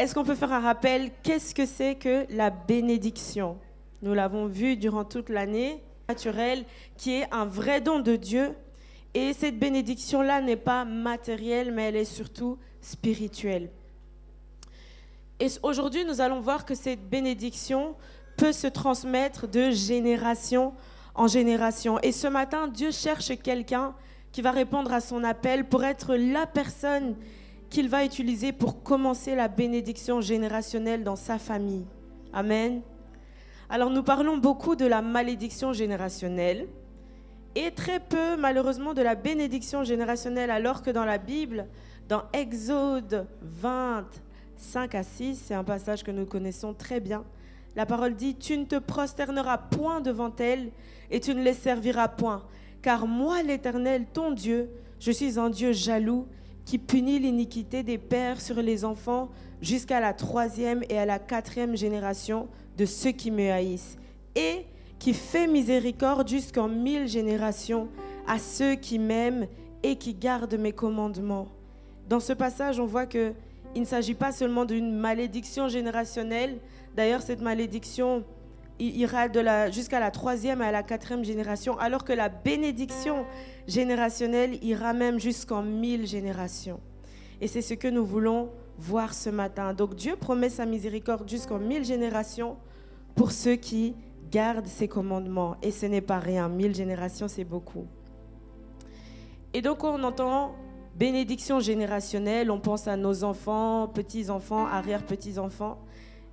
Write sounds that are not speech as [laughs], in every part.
est-ce qu'on peut faire un rappel? Qu'est-ce que c'est que la bénédiction? Nous l'avons vu durant toute l'année naturelle, qui est un vrai don de Dieu. Et cette bénédiction-là n'est pas matérielle, mais elle est surtout spirituelle. Et aujourd'hui, nous allons voir que cette bénédiction peut se transmettre de génération en génération. Et ce matin, Dieu cherche quelqu'un qui va répondre à son appel pour être la personne qu'il va utiliser pour commencer la bénédiction générationnelle dans sa famille. Amen. Alors nous parlons beaucoup de la malédiction générationnelle et très peu malheureusement de la bénédiction générationnelle alors que dans la Bible, dans Exode 20, 5 à 6, c'est un passage que nous connaissons très bien, la parole dit, tu ne te prosterneras point devant elles et tu ne les serviras point, car moi l'Éternel, ton Dieu, je suis un Dieu jaloux qui punit l'iniquité des pères sur les enfants jusqu'à la troisième et à la quatrième génération de ceux qui me haïssent, et qui fait miséricorde jusqu'en mille générations à ceux qui m'aiment et qui gardent mes commandements. Dans ce passage, on voit que il ne s'agit pas seulement d'une malédiction générationnelle. D'ailleurs, cette malédiction ira jusqu'à la troisième et à la quatrième génération, alors que la bénédiction générationnelle ira même jusqu'en mille générations. Et c'est ce que nous voulons voir ce matin. Donc Dieu promet sa miséricorde jusqu'en mille générations pour ceux qui gardent ses commandements. Et ce n'est pas rien, mille générations, c'est beaucoup. Et donc on entend bénédiction générationnelle, on pense à nos enfants, petits-enfants, arrière-petits-enfants.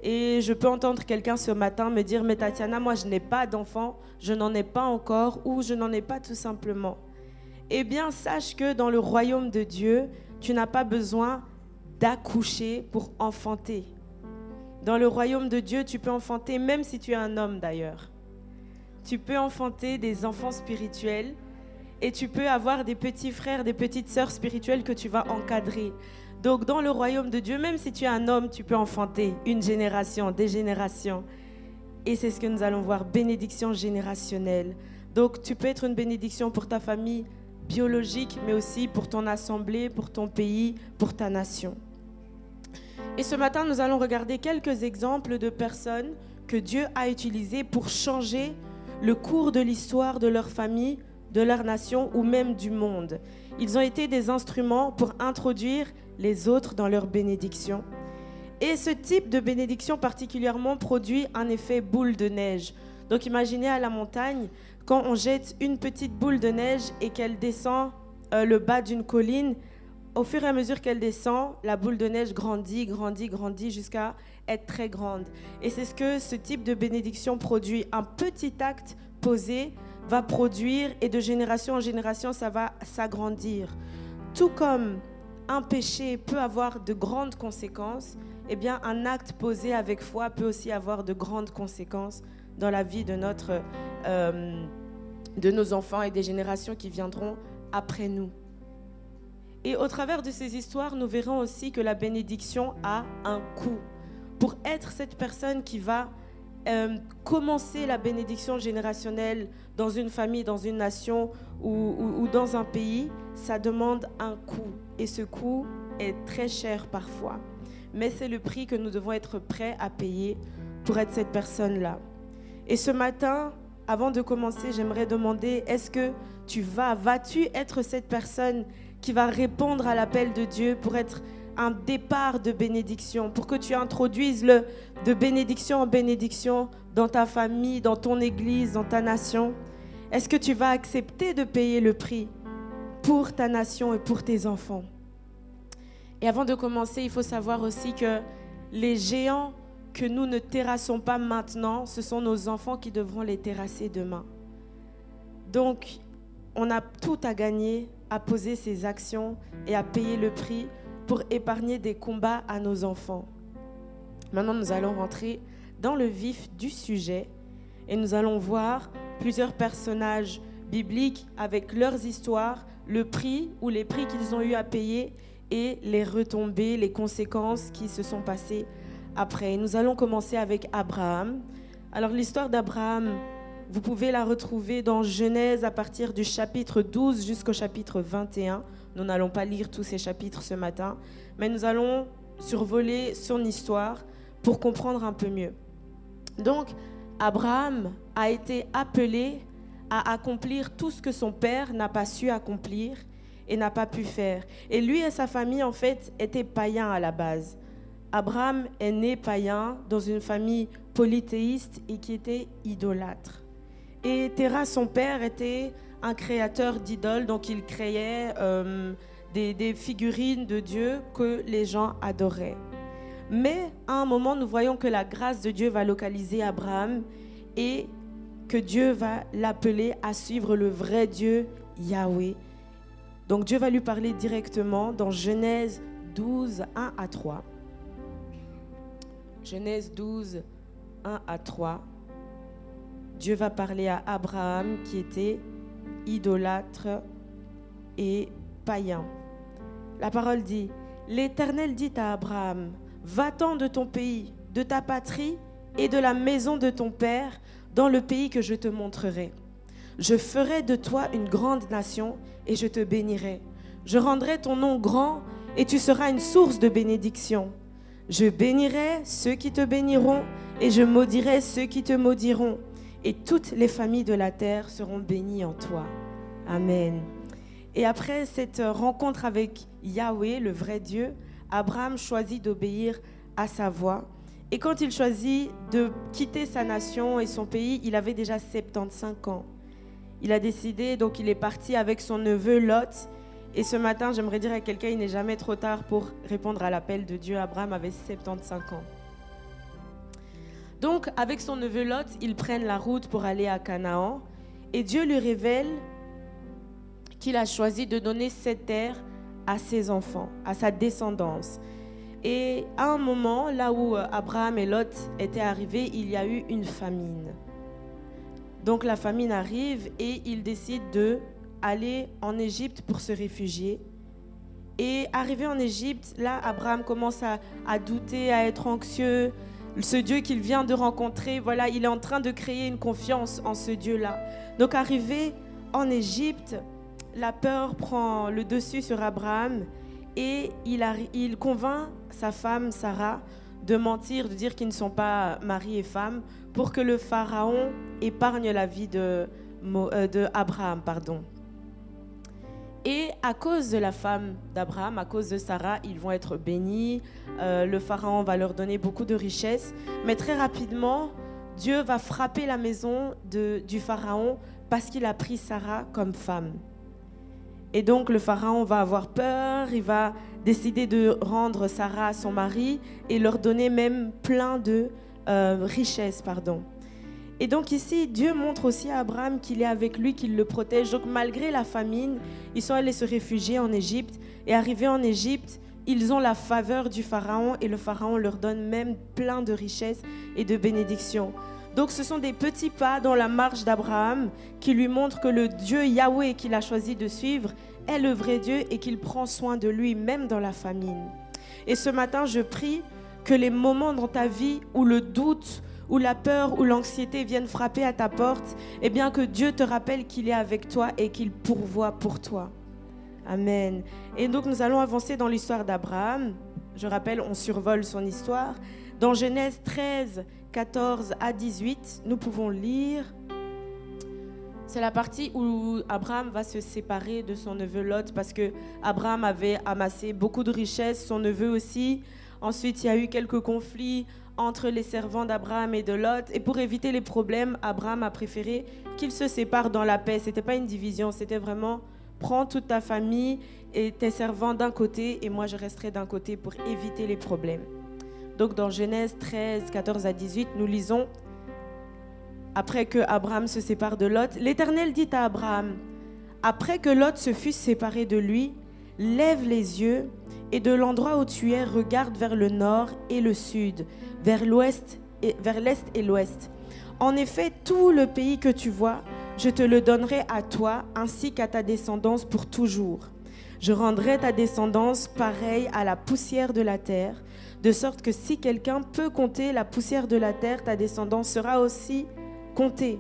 Et je peux entendre quelqu'un ce matin me dire, mais Tatiana, moi je n'ai pas d'enfant, je n'en ai pas encore, ou je n'en ai pas tout simplement. Eh bien, sache que dans le royaume de Dieu, tu n'as pas besoin d'accoucher pour enfanter. Dans le royaume de Dieu, tu peux enfanter, même si tu es un homme d'ailleurs. Tu peux enfanter des enfants spirituels et tu peux avoir des petits frères, des petites sœurs spirituelles que tu vas encadrer. Donc dans le royaume de Dieu, même si tu es un homme, tu peux enfanter une génération, des générations. Et c'est ce que nous allons voir, bénédiction générationnelle. Donc tu peux être une bénédiction pour ta famille biologique, mais aussi pour ton assemblée, pour ton pays, pour ta nation. Et ce matin, nous allons regarder quelques exemples de personnes que Dieu a utilisées pour changer le cours de l'histoire de leur famille, de leur nation ou même du monde. Ils ont été des instruments pour introduire les autres dans leur bénédiction. Et ce type de bénédiction particulièrement produit un effet boule de neige. Donc imaginez à la montagne, quand on jette une petite boule de neige et qu'elle descend euh, le bas d'une colline, au fur et à mesure qu'elle descend, la boule de neige grandit, grandit, grandit jusqu'à être très grande. Et c'est ce que ce type de bénédiction produit. Un petit acte posé va produire et de génération en génération, ça va s'agrandir. Tout comme un péché peut avoir de grandes conséquences, eh bien un acte posé avec foi peut aussi avoir de grandes conséquences dans la vie de, notre, euh, de nos enfants et des générations qui viendront après nous. Et au travers de ces histoires, nous verrons aussi que la bénédiction a un coût. Pour être cette personne qui va euh, commencer la bénédiction générationnelle dans une famille, dans une nation ou, dans un pays, ça demande un coût. Et ce coût est très cher parfois. Mais c'est le prix que nous devons être prêts à payer pour être cette personne-là. Et ce matin, avant de commencer, j'aimerais demander, est-ce que tu vas, vas-tu être cette personne qui va répondre à l'appel de Dieu pour être un départ de bénédiction, pour que tu introduises le de bénédiction en bénédiction dans ta famille, dans ton église, dans ta nation? Est-ce que tu vas accepter de payer le prix? Pour ta nation et pour tes enfants Et avant de commencer, il faut savoir aussi que les géants que nous ne terrassons pas maintenant, ce sont nos enfants qui devront les terrasser demain. Donc, on a tout à gagner à poser ces actions et à payer le prix pour épargner des combats à nos enfants. Maintenant, nous allons rentrer dans le vif du sujet et nous allons voir plusieurs personnages bibliques avec leurs histoires, le prix ou les prix qu'ils ont eu à payer et les retombées, les conséquences qui se sont passées après. Nous allons commencer avec Abraham. Alors l'histoire d'Abraham, vous pouvez la retrouver dans Genèse à partir du chapitre 12 jusqu'au chapitre 21. Nous n'allons pas lire tous ces chapitres ce matin, mais nous allons survoler son histoire pour comprendre un peu mieux. Donc, Abraham a été appelé à accomplir tout ce que son père n'a pas su accomplir et n'a pas pu faire. Et lui et sa famille, en fait, étaient païens à la base. Abraham est né païen dans une famille polythéiste et qui était idolâtre. Et Terah, son père, était un créateur d'idoles, donc il créait euh, des, des figurines de Dieu que les gens adoraient. Mais à un moment, nous voyons que la grâce de Dieu va localiser Abraham et que Dieu va l'appeler à suivre le vrai Dieu, Yahweh. Donc Dieu va lui parler directement dans Genèse 12, 1 à 3. Genèse 12, 1 à 3. Dieu va parler à Abraham qui était idolâtre et païen. La parole dit, l'Éternel dit à Abraham, va-t'en de ton pays, de ta patrie et de la maison de ton père dans le pays que je te montrerai. Je ferai de toi une grande nation et je te bénirai. Je rendrai ton nom grand et tu seras une source de bénédiction. Je bénirai ceux qui te béniront et je maudirai ceux qui te maudiront. Et toutes les familles de la terre seront bénies en toi. Amen. Et après cette rencontre avec Yahweh, le vrai Dieu, Abraham choisit d'obéir à sa voix et quand il choisit de quitter sa nation et son pays, il avait déjà 75 ans. Il a décidé, donc il est parti avec son neveu Lot. Et ce matin, j'aimerais dire à quelqu'un, il n'est jamais trop tard pour répondre à l'appel de Dieu. Abraham avait 75 ans. Donc, avec son neveu Lot, ils prennent la route pour aller à Canaan. Et Dieu lui révèle qu'il a choisi de donner cette terre à ses enfants, à sa descendance. Et à un moment, là où euh, Abraham et Lot étaient arrivés, il y a eu une famine. Donc la famine arrive et ils décident de aller en Égypte pour se réfugier. Et arrivé en Égypte, là, Abraham commence à, à douter, à être anxieux. Ce Dieu qu'il vient de rencontrer, voilà, il est en train de créer une confiance en ce Dieu-là. Donc arrivé en Égypte, la peur prend le dessus sur Abraham et il, convainc sa femme Sarah de mentir, de dire qu'ils ne sont pas mari et femme, pour que le pharaon épargne la vie de, euh, Abraham. Pardon. Et à cause de la femme d'Abraham, à cause de Sarah, ils vont être bénis. Euh, le pharaon va leur donner beaucoup de richesses. Mais très rapidement, Dieu va frapper la maison du pharaon parce qu'il a pris Sarah comme femme. Et donc le pharaon va avoir peur, il va décider de rendre Sarah à son mari et leur donner même plein de euh, richesses. Pardon. Et donc ici, Dieu montre aussi à Abraham qu'il est avec lui, qu'il le protège. Donc malgré la famine, ils sont allés se réfugier en Égypte. Et arrivés en Égypte, ils ont la faveur du Pharaon et le Pharaon leur donne même plein de richesses et de bénédictions. Donc ce sont des petits pas dans la marche d'Abraham qui lui montrent que le Dieu Yahweh qu'il a choisi de suivre est le vrai Dieu et qu'il prend soin de lui même dans la famine. Et ce matin, je prie que les moments dans ta vie où le doute, où la peur, ou l'anxiété viennent frapper à ta porte, eh bien que Dieu te rappelle qu'il est avec toi et qu'il pourvoit pour toi. Amen. Et donc nous allons avancer dans l'histoire d'Abraham. Je rappelle, on survole son histoire. Dans Genèse 13, 14 à 18, nous pouvons lire. C'est la partie où Abraham va se séparer de son neveu Lot parce que Abraham avait amassé beaucoup de richesses, son neveu aussi. Ensuite, il y a eu quelques conflits entre les servants d'Abraham et de Lot. Et pour éviter les problèmes, Abraham a préféré qu'ils se séparent dans la paix. Ce n'était pas une division, c'était vraiment prends toute ta famille et tes servants d'un côté et moi je resterai d'un côté pour éviter les problèmes. Donc dans Genèse 13, 14 à 18, nous lisons, après que Abraham se sépare de Lot, l'Éternel dit à Abraham, après que Lot se fût séparé de lui, lève les yeux et de l'endroit où tu es, regarde vers le nord et le sud, vers l'ouest et vers l'est et l'ouest. En effet, tout le pays que tu vois, je te le donnerai à toi ainsi qu'à ta descendance pour toujours. Je rendrai ta descendance pareille à la poussière de la terre de sorte que si quelqu'un peut compter la poussière de la terre, ta descendance sera aussi comptée.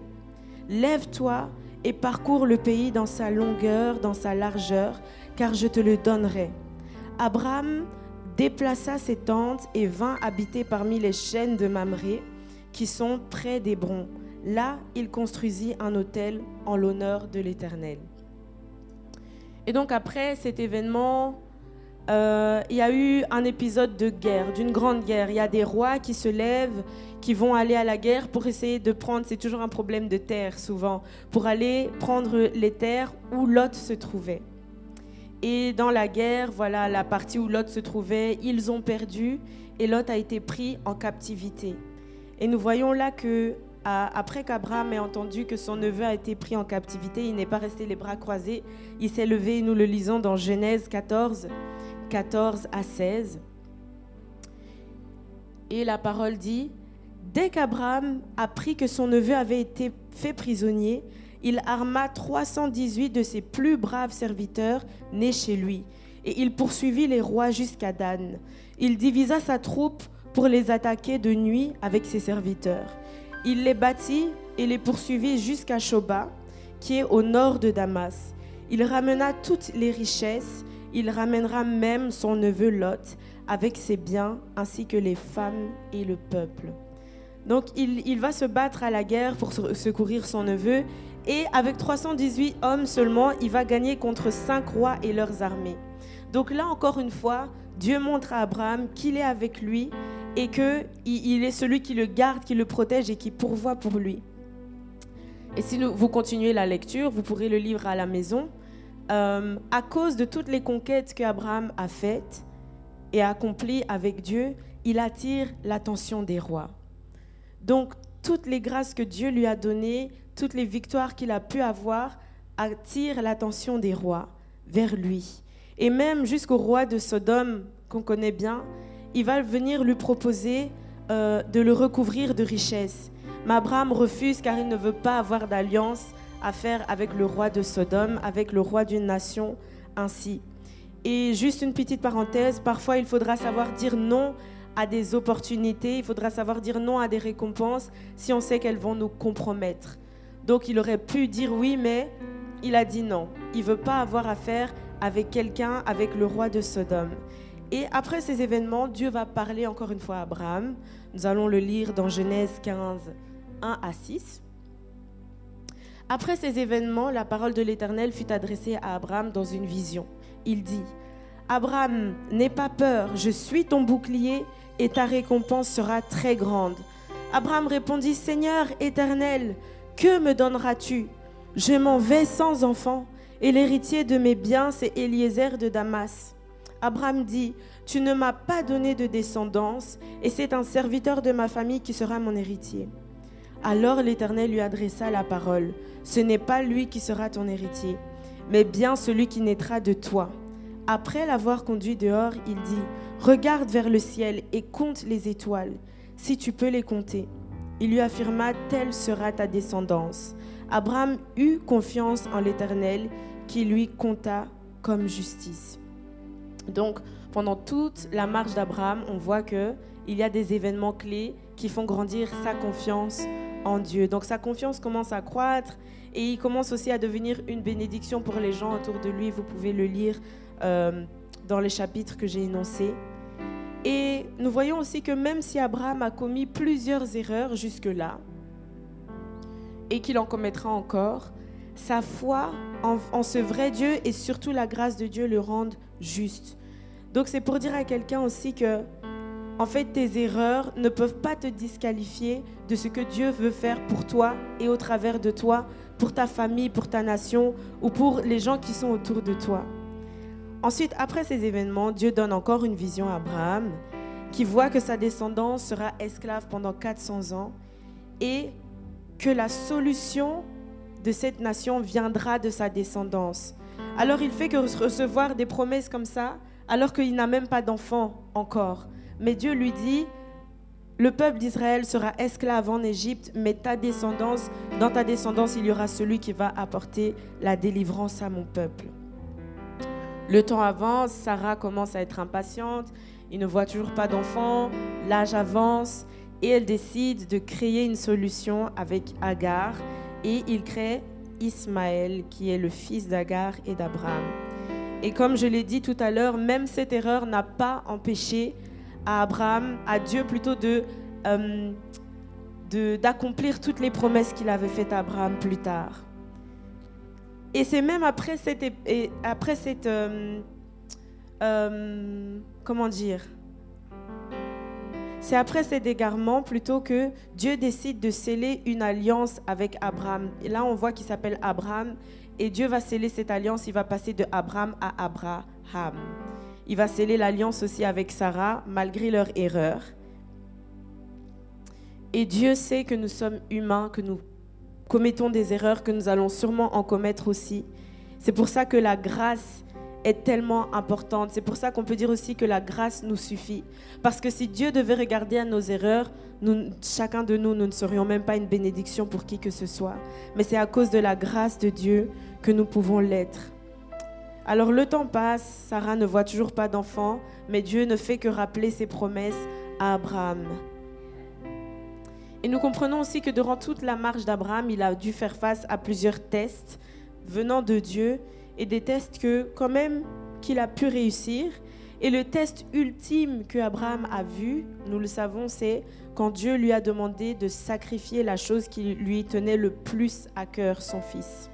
Lève-toi et parcours le pays dans sa longueur, dans sa largeur, car je te le donnerai. Abraham déplaça ses tentes et vint habiter parmi les chaînes de Mamré, qui sont près d'Hébron. Là, il construisit un hôtel en l'honneur de l'Éternel. Et donc après cet événement, euh, il y a eu un épisode de guerre, d'une grande guerre. Il y a des rois qui se lèvent, qui vont aller à la guerre pour essayer de prendre, c'est toujours un problème de terre souvent, pour aller prendre les terres où Lot se trouvait. Et dans la guerre, voilà la partie où Lot se trouvait, ils ont perdu et Lot a été pris en captivité. Et nous voyons là que après qu'Abraham ait entendu que son neveu a été pris en captivité, il n'est pas resté les bras croisés, il s'est levé, nous le lisons dans Genèse 14, 14 à 16. Et la parole dit, dès qu'Abraham apprit que son neveu avait été fait prisonnier, il arma 318 de ses plus braves serviteurs nés chez lui, et il poursuivit les rois jusqu'à Dan. Il divisa sa troupe pour les attaquer de nuit avec ses serviteurs. Il les bâtit et les poursuivit jusqu'à Shoba, qui est au nord de Damas. Il ramena toutes les richesses, il ramènera même son neveu Lot avec ses biens, ainsi que les femmes et le peuple. Donc il, il va se battre à la guerre pour secourir son neveu, et avec 318 hommes seulement, il va gagner contre cinq rois et leurs armées. Donc là encore une fois, Dieu montre à Abraham qu'il est avec lui et qu'il il est celui qui le garde, qui le protège et qui pourvoit pour lui. Et si vous continuez la lecture, vous pourrez le lire à la maison. Euh, à cause de toutes les conquêtes qu'Abraham a faites et accomplies avec Dieu, il attire l'attention des rois. Donc, toutes les grâces que Dieu lui a données, toutes les victoires qu'il a pu avoir, attirent l'attention des rois vers lui. Et même jusqu'au roi de Sodome, qu'on connaît bien, il va venir lui proposer euh, de le recouvrir de richesses. Mais Abraham refuse car il ne veut pas avoir d'alliance à faire avec le roi de Sodome, avec le roi d'une nation ainsi. Et juste une petite parenthèse, parfois il faudra savoir dire non à des opportunités, il faudra savoir dire non à des récompenses si on sait qu'elles vont nous compromettre. Donc il aurait pu dire oui, mais il a dit non. Il veut pas avoir affaire avec quelqu'un, avec le roi de Sodome. Et après ces événements, Dieu va parler encore une fois à Abraham. Nous allons le lire dans Genèse 15, 1 à 6. Après ces événements, la parole de l'Éternel fut adressée à Abraham dans une vision. Il dit, Abraham, n'aie pas peur, je suis ton bouclier et ta récompense sera très grande. Abraham répondit, Seigneur éternel, que me donneras-tu? Je m'en vais sans enfant, et l'héritier de mes biens, c'est Eliezer de Damas. Abraham dit, Tu ne m'as pas donné de descendance, et c'est un serviteur de ma famille qui sera mon héritier. Alors l'Éternel lui adressa la parole, Ce n'est pas lui qui sera ton héritier, mais bien celui qui naîtra de toi. Après l'avoir conduit dehors, il dit, Regarde vers le ciel et compte les étoiles, si tu peux les compter. Il lui affirma, Telle sera ta descendance. Abraham eut confiance en l'Éternel, qui lui compta comme justice. Donc, pendant toute la marche d'Abraham, on voit que il y a des événements clés qui font grandir sa confiance Dieu. Donc sa confiance commence à croître et il commence aussi à devenir une bénédiction pour les gens autour de lui. Vous pouvez le lire euh, dans les chapitres que j'ai énoncés. Et nous voyons aussi que même si Abraham a commis plusieurs erreurs jusque-là, et qu'il en commettra encore, sa foi en, ce vrai Dieu et surtout la grâce de Dieu le rendent juste. Donc c'est pour dire à quelqu'un aussi que, en fait, tes erreurs ne peuvent pas te disqualifier de ce que Dieu veut faire pour toi et au travers de toi, pour ta famille, pour ta nation ou pour les gens qui sont autour de toi. Ensuite, après ces événements, Dieu donne encore une vision à Abraham qui voit que sa descendance sera esclave pendant 400 ans et que la solution de cette nation viendra de sa descendance. Alors il fait que recevoir des promesses comme ça, alors qu'il n'a même pas d'enfant encore. Mais Dieu lui dit, le peuple d'Israël sera esclave en Égypte, mais ta descendance, dans ta descendance, il y aura celui qui va apporter la délivrance à mon peuple. Le temps avance, Sarah commence à être impatiente, il ne voit toujours pas d'enfant, l'âge avance, et elle décide de créer une solution avec Agar, et il crée Ismaël, qui est le fils d'Agar et d'Abraham. Et comme je l'ai dit tout à l'heure, même cette erreur n'a pas empêché à Abraham, à Dieu plutôt de euh, d'accomplir toutes les promesses qu'il avait faites à Abraham plus tard. Et c'est même après cette, après cette euh, euh, comment dire, c'est après cet égarement plutôt que Dieu décide de sceller une alliance avec Abraham. Et là, on voit qu'il s'appelle Abraham et Dieu va sceller cette alliance. Il va passer de Abraham à Abraham. Il va sceller l'alliance aussi avec Sarah malgré leur erreur. Et Dieu sait que nous sommes humains, que nous commettons des erreurs, que nous allons sûrement en commettre aussi. C'est pour ça que la grâce est tellement importante. C'est pour ça qu'on peut dire aussi que la grâce nous suffit. Parce que si Dieu devait regarder à nos erreurs, chacun de nous, nous ne serions même pas une bénédiction pour qui que ce soit. Mais c'est à cause de la grâce de Dieu que nous pouvons l'être. Alors le temps passe, Sarah ne voit toujours pas d'enfant, mais Dieu ne fait que rappeler ses promesses à Abraham. Et nous comprenons aussi que durant toute la marche d'Abraham, il a dû faire face à plusieurs tests venant de Dieu et des tests que quand même qu'il a pu réussir. Et le test ultime que Abraham a vu, nous le savons, c'est quand Dieu lui a demandé de sacrifier la chose qui lui tenait le plus à cœur, son fils.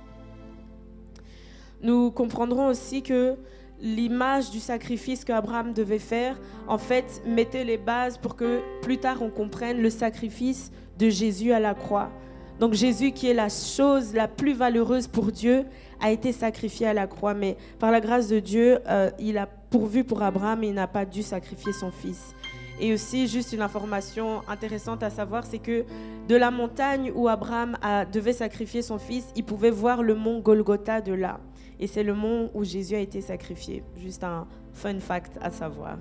Nous comprendrons aussi que l'image du sacrifice qu'Abraham devait faire, en fait, mettait les bases pour que plus tard on comprenne le sacrifice de Jésus à la croix. Donc Jésus, qui est la chose la plus valeureuse pour Dieu, a été sacrifié à la croix. Mais par la grâce de Dieu, euh, il a pourvu pour Abraham et il n'a pas dû sacrifier son fils. Et aussi, juste une information intéressante à savoir, c'est que de la montagne où Abraham devait sacrifier son fils, il pouvait voir le mont Golgotha de là. Et c'est le mont où Jésus a été sacrifié. Juste un fun fact à savoir.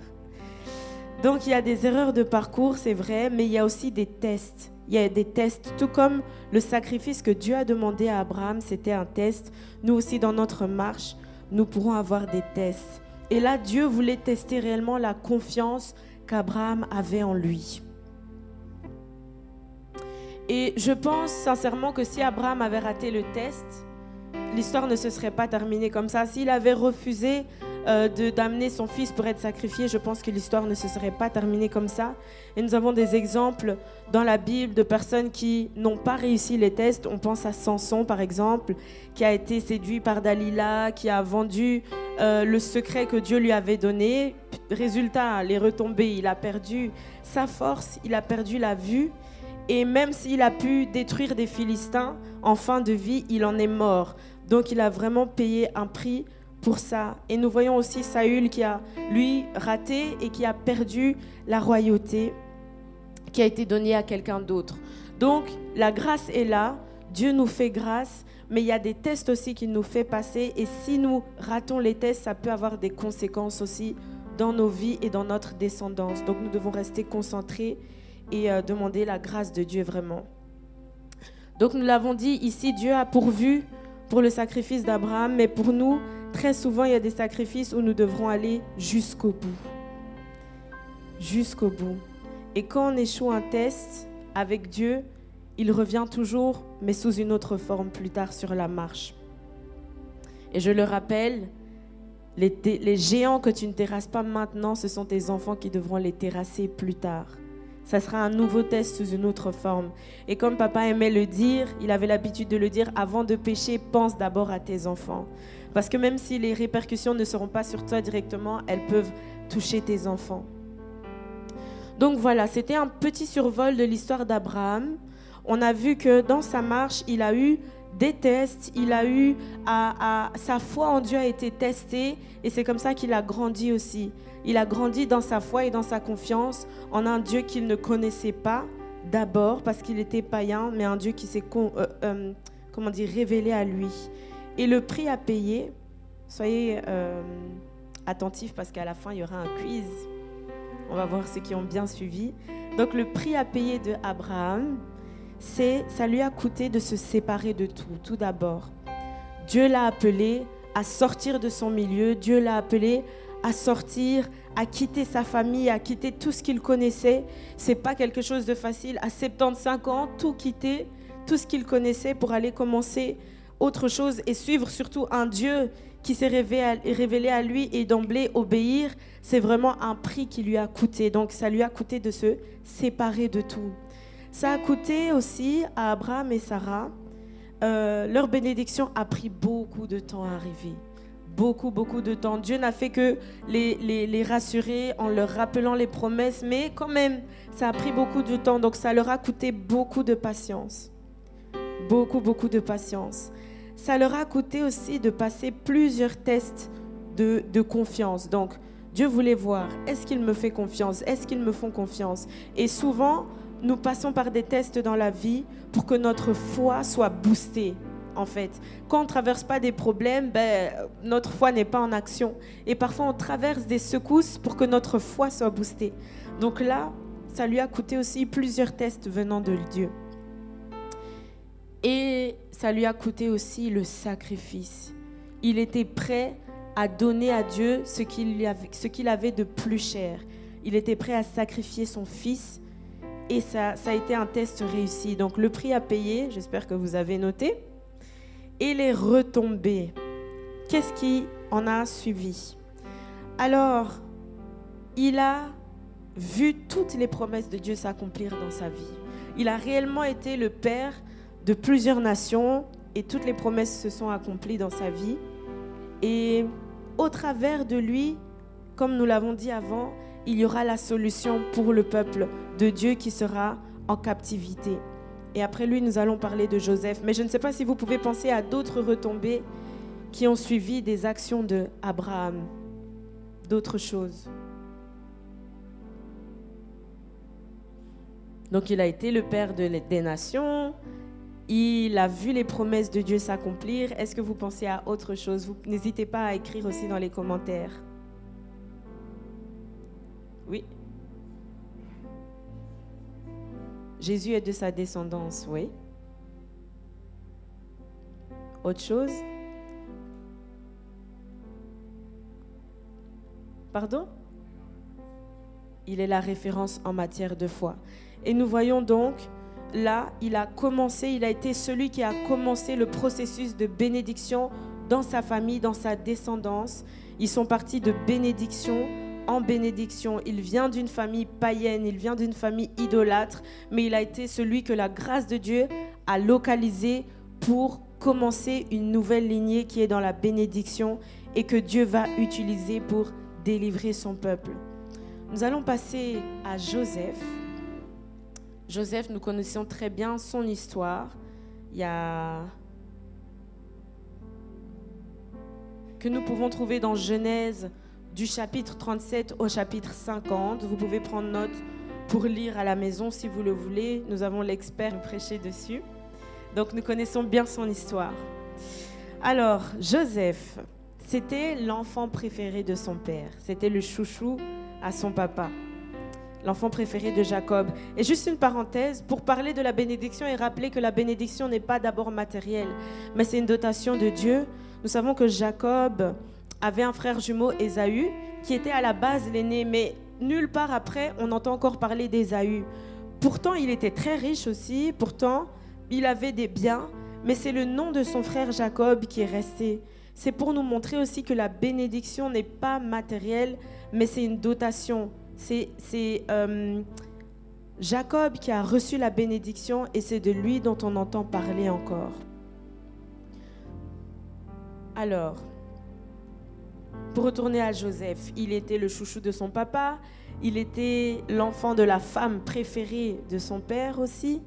Donc il y a des erreurs de parcours, c'est vrai, mais il y a aussi des tests. Il y a des tests, tout comme le sacrifice que Dieu a demandé à Abraham, c'était un test. Nous aussi, dans notre marche, nous pourrons avoir des tests. Et là, Dieu voulait tester réellement la confiance qu'Abraham avait en lui. Et je pense sincèrement que si Abraham avait raté le test, l'histoire ne se serait pas terminée comme ça. S'il avait refusé euh, d'amener son fils pour être sacrifié, je pense que l'histoire ne se serait pas terminée comme ça. Et nous avons des exemples dans la Bible de personnes qui n'ont pas réussi les tests. On pense à Samson, par exemple, qui a été séduit par Dalila, qui a vendu euh, le secret que Dieu lui avait donné. Résultat, les retombées, il a perdu sa force, il a perdu la vue. Et même s'il a pu détruire des Philistins, en fin de vie, il en est mort. Donc il a vraiment payé un prix pour ça. Et nous voyons aussi Saül qui a, lui, raté et qui a perdu la royauté qui a été donnée à quelqu'un d'autre. Donc la grâce est là, Dieu nous fait grâce, mais il y a des tests aussi qu'il nous fait passer. Et si nous ratons les tests, ça peut avoir des conséquences aussi dans nos vies et dans notre descendance. Donc nous devons rester concentrés et euh, demander la grâce de Dieu vraiment. Donc nous l'avons dit ici, Dieu a pourvu pour le sacrifice d'Abraham, mais pour nous, très souvent, il y a des sacrifices où nous devrons aller jusqu'au bout. Jusqu'au bout. Et quand on échoue un test avec Dieu, il revient toujours, mais sous une autre forme plus tard sur la marche. Et je le rappelle, les, les géants que tu ne terrasses pas maintenant, ce sont tes enfants qui devront les terrasser plus tard. Ça sera un nouveau test sous une autre forme. Et comme papa aimait le dire, il avait l'habitude de le dire, avant de pécher, pense d'abord à tes enfants. Parce que même si les répercussions ne seront pas sur toi directement, elles peuvent toucher tes enfants. Donc voilà, c'était un petit survol de l'histoire d'Abraham. On a vu que dans sa marche, il a eu des tests, il a eu à, sa foi en Dieu a été testée et c'est comme ça qu'il a grandi aussi. Il a grandi dans sa foi et dans sa confiance en un Dieu qu'il ne connaissait pas d'abord parce qu'il était païen, mais un Dieu qui s'est euh, euh, comment dire révélé à lui. Et le prix à payer, soyez euh, attentifs parce qu'à la fin il y aura un quiz. On va voir ceux qui ont bien suivi. Donc le prix à payer de Abraham, c'est ça lui a coûté de se séparer de tout. Tout d'abord, Dieu l'a appelé à sortir de son milieu. Dieu l'a appelé à sortir, à quitter sa famille, à quitter tout ce qu'il connaissait. C'est pas quelque chose de facile. À 75 ans, tout quitter, tout ce qu'il connaissait pour aller commencer autre chose et suivre surtout un Dieu qui s'est révélé à lui et d'emblée obéir, c'est vraiment un prix qui lui a coûté. Donc ça lui a coûté de se séparer de tout. Ça a coûté aussi à Abraham et Sarah. Euh, leur bénédiction a pris beaucoup de temps à arriver. Beaucoup, beaucoup de temps. Dieu n'a fait que les, les, les, rassurer en leur rappelant les promesses, mais quand même, ça a pris beaucoup de temps. Donc ça leur a coûté beaucoup de patience. Beaucoup, beaucoup de patience ça leur a coûté aussi de passer plusieurs tests de, de confiance. Donc, Dieu voulait voir, est-ce qu'il me fait confiance? Est-ce qu'ils me font confiance? Et souvent, nous passons par des tests dans la vie pour que notre foi soit boostée. En fait, quand on ne traverse pas des problèmes, ben, notre foi n'est pas en action. Et parfois, on traverse des secousses pour que notre foi soit boostée. Donc là, ça lui a coûté aussi plusieurs tests venant de Dieu. Et ça lui a coûté aussi le sacrifice. Il était prêt à donner à Dieu ce qu'il avait, avait, de plus cher. Il était prêt à sacrifier son fils et ça, ça a été un test réussi. Donc le prix à payer, j'espère que vous avez noté, et les retombées. Qu'est-ce qui en a suivi? Alors, il a vu toutes les promesses de Dieu s'accomplir dans sa vie. Il a réellement été le père de plusieurs nations et toutes les promesses se sont accomplies dans sa vie. Et au travers de lui, comme nous l'avons dit avant, il y aura la solution pour le peuple de Dieu qui sera en captivité. Et après lui, nous allons parler de Joseph. Mais je ne sais pas si vous pouvez penser à d'autres retombées qui ont suivi des actions de d'autres choses. Donc il a été le père de, des nations, il a vu les promesses de Dieu s'accomplir. Est-ce que vous pensez à autre chose? N'hésitez pas à écrire aussi dans les commentaires. Oui. Jésus est de sa descendance, oui. Autre chose? Pardon? Il est la référence en matière de foi. Et nous voyons donc là, il a commencé, il a été celui qui a commencé le processus de bénédiction dans sa famille, dans sa descendance. Ils sont partis de bénédiction en bénédiction. Il vient d'une famille païenne, il vient d'une famille idolâtre, mais il a été celui que la grâce de Dieu a localisé pour commencer une nouvelle lignée qui est dans la bénédiction et que Dieu va utiliser pour délivrer son peuple. Nous allons passer à Joseph. Joseph, nous connaissons très bien son histoire. Il y a que nous pouvons trouver dans Genèse du chapitre 37 au chapitre 50. Vous pouvez prendre note pour lire à la maison si vous le voulez. Nous avons l'expert prêcher dessus. Donc nous connaissons bien son histoire. Alors, Joseph, c'était l'enfant préféré de son père. C'était le chouchou à son papa l'enfant préféré de Jacob. Et juste une parenthèse, pour parler de la bénédiction et rappeler que la bénédiction n'est pas d'abord matérielle, mais c'est une dotation de Dieu. Nous savons que Jacob avait un frère jumeau, Ésaü, qui était à la base l'aîné, mais nulle part après on entend encore parler d'Ésaü. Pourtant, il était très riche aussi, pourtant, il avait des biens, mais c'est le nom de son frère Jacob qui est resté. C'est pour nous montrer aussi que la bénédiction n'est pas matérielle, mais c'est une dotation c'est euh, Jacob qui a reçu la bénédiction et c'est de lui dont on entend parler encore. Alors, pour retourner à Joseph, il était le chouchou de son papa, il était l'enfant de la femme préférée de son père aussi.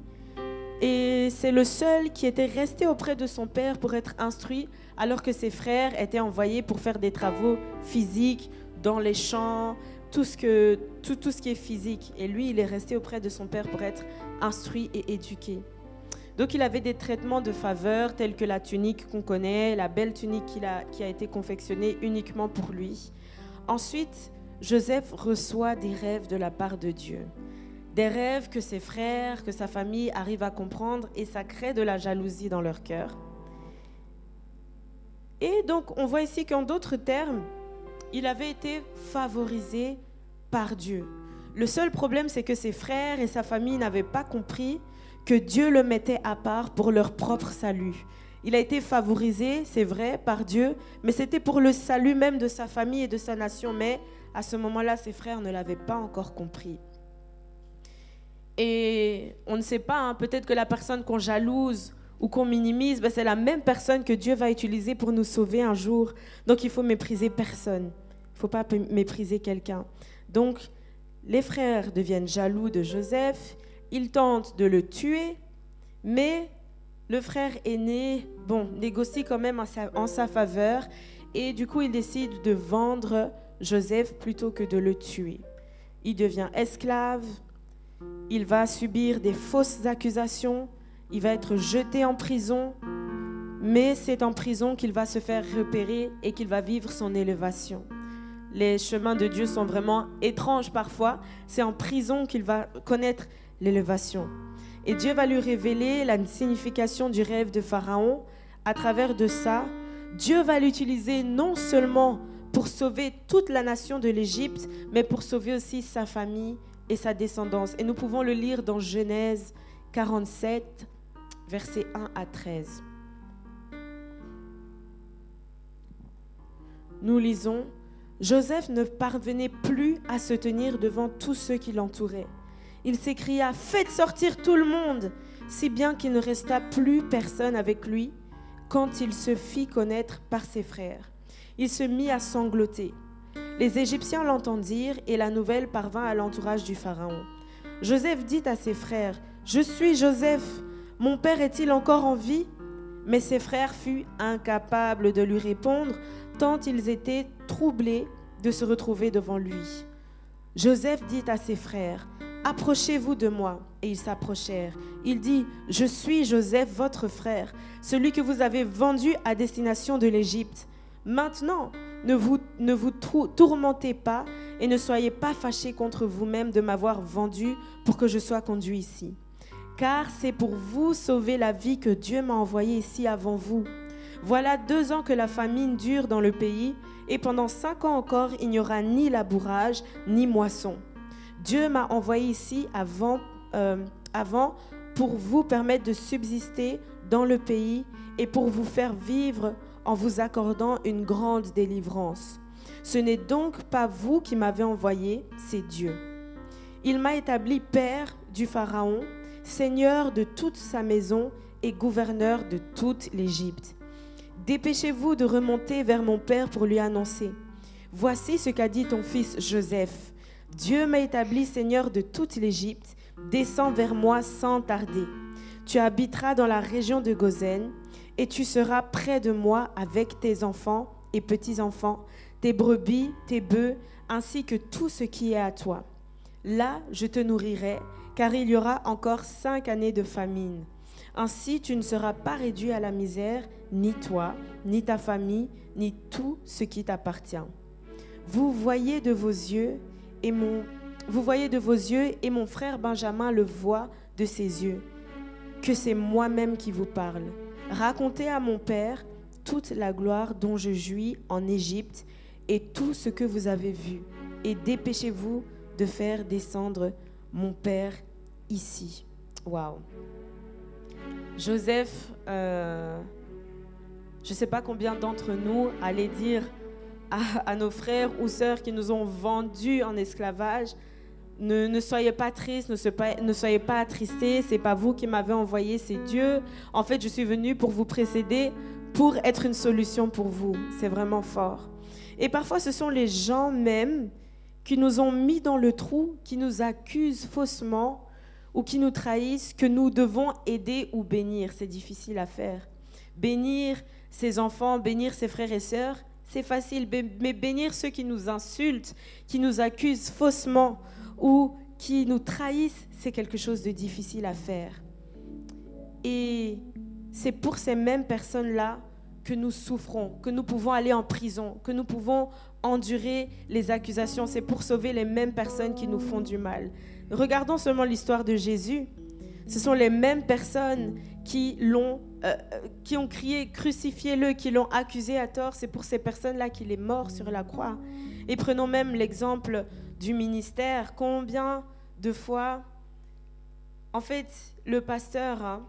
Et c'est le seul qui était resté auprès de son père pour être instruit, alors que ses frères étaient envoyés pour faire des travaux physiques dans les champs, tout ce, que, tout, tout ce qui est physique. Et lui, il est resté auprès de son père pour être instruit et éduqué. Donc il avait des traitements de faveur tels que la tunique qu'on connaît, la belle tunique qui a été confectionnée uniquement pour lui. Ensuite, Joseph reçoit des rêves de la part de Dieu. Des rêves que ses frères, que sa famille arrivent à comprendre et ça crée de la jalousie dans leur cœur. Et donc on voit ici qu'en d'autres termes, il avait été favorisé par Dieu. Le seul problème, c'est que ses frères et sa famille n'avaient pas compris que Dieu le mettait à part pour leur propre salut. Il a été favorisé, c'est vrai, par Dieu, mais c'était pour le salut même de sa famille et de sa nation. Mais à ce moment-là, ses frères ne l'avaient pas encore compris. Et on ne sait pas, hein, peut-être que la personne qu'on jalouse ou qu'on minimise, ben, c'est la même personne que Dieu va utiliser pour nous sauver un jour. Donc il faut mépriser personne. Il ne faut pas mépriser quelqu'un. Donc les frères deviennent jaloux de Joseph, ils tentent de le tuer, mais le frère aîné, bon, négocie quand même en sa, en sa faveur, et du coup il décide de vendre Joseph plutôt que de le tuer. Il devient esclave, il va subir des fausses accusations, il va être jeté en prison, mais c'est en prison qu'il va se faire repérer et qu'il va vivre son élévation. Les chemins de Dieu sont vraiment étranges parfois. C'est en prison qu'il va connaître l'élévation. Et Dieu va lui révéler la signification du rêve de Pharaon. À travers de ça, Dieu va l'utiliser non seulement pour sauver toute la nation de l'Égypte, mais pour sauver aussi sa famille et sa descendance. Et nous pouvons le lire dans Genèse 47, versets 1 à 13. Nous lisons, Joseph ne parvenait plus à se tenir devant tous ceux qui l'entouraient. Il s'écria, Faites sortir tout le monde, si bien qu'il ne resta plus personne avec lui quand il se fit connaître par ses frères. Il se mit à sangloter. Les Égyptiens l'entendirent et la nouvelle parvint à l'entourage du Pharaon. Joseph dit à ses frères, Je suis Joseph, mon père est-il encore en vie? Mais ses frères furent incapables de lui répondre, tant ils étaient troublés de se retrouver devant lui. Joseph dit à ses frères, Approchez-vous de moi. Et ils s'approchèrent. Il dit, Je suis Joseph, votre frère, celui que vous avez vendu à destination de l'Égypte. Maintenant, ne vous, ne vous tourmentez pas et ne soyez pas fâchés contre vous-même de m'avoir vendu pour que je sois conduit ici. Car c'est pour vous sauver la vie que Dieu m'a envoyé ici avant vous. Voilà deux ans que la famine dure dans le pays, et pendant cinq ans encore, il n'y aura ni labourage, ni moisson. Dieu m'a envoyé ici avant, euh, avant pour vous permettre de subsister dans le pays et pour vous faire vivre en vous accordant une grande délivrance. Ce n'est donc pas vous qui m'avez envoyé, c'est Dieu. Il m'a établi père du Pharaon, seigneur de toute sa maison et gouverneur de toute l'Égypte. Dépêchez-vous de remonter vers mon père pour lui annoncer. Voici ce qu'a dit ton fils Joseph. Dieu m'a établi seigneur de toute l'Égypte. Descends vers moi sans tarder. Tu habiteras dans la région de Gozen et tu seras près de moi avec tes enfants et petits-enfants, tes brebis, tes bœufs, ainsi que tout ce qui est à toi. Là, je te nourrirai, car il y aura encore cinq années de famine. Ainsi, tu ne seras pas réduit à la misère, ni toi, ni ta famille, ni tout ce qui t'appartient. Vous voyez de vos yeux et vous voyez de vos yeux et mon frère Benjamin le voit de ses yeux que c'est moi-même qui vous parle. Racontez à mon Père toute la gloire dont je jouis en Égypte et tout ce que vous avez vu. Et dépêchez-vous de faire descendre mon Père ici. Waouh. Joseph, euh, je ne sais pas combien d'entre nous allaient dire à, nos frères ou sœurs qui nous ont vendus en esclavage, ne, soyez pas tristes, ne, soyez pas attristés. C'est pas vous qui m'avez envoyé, c'est Dieu. En fait, je suis venu pour vous précéder, pour être une solution pour vous. C'est vraiment fort. Et parfois, ce sont les gens même qui nous ont mis dans le trou, qui nous accusent faussement ou qui nous trahissent, que nous devons aider ou bénir. C'est difficile à faire. Bénir ses enfants, bénir ses frères et sœurs, c'est facile, mais bénir ceux qui nous insultent, qui nous accusent faussement, ou qui nous trahissent, c'est quelque chose de difficile à faire. Et c'est pour ces mêmes personnes-là que nous souffrons, que nous pouvons aller en prison, que nous pouvons endurer les accusations. C'est pour sauver les mêmes personnes qui nous font du mal. Regardons seulement l'histoire de Jésus. Ce sont les mêmes personnes qui l'ont, euh, qui ont crié crucifiez-le, qui l'ont accusé à tort. C'est pour ces personnes-là qu'il est mort sur la croix. Et prenons même l'exemple du ministère, combien de fois, en fait, le pasteur, hein,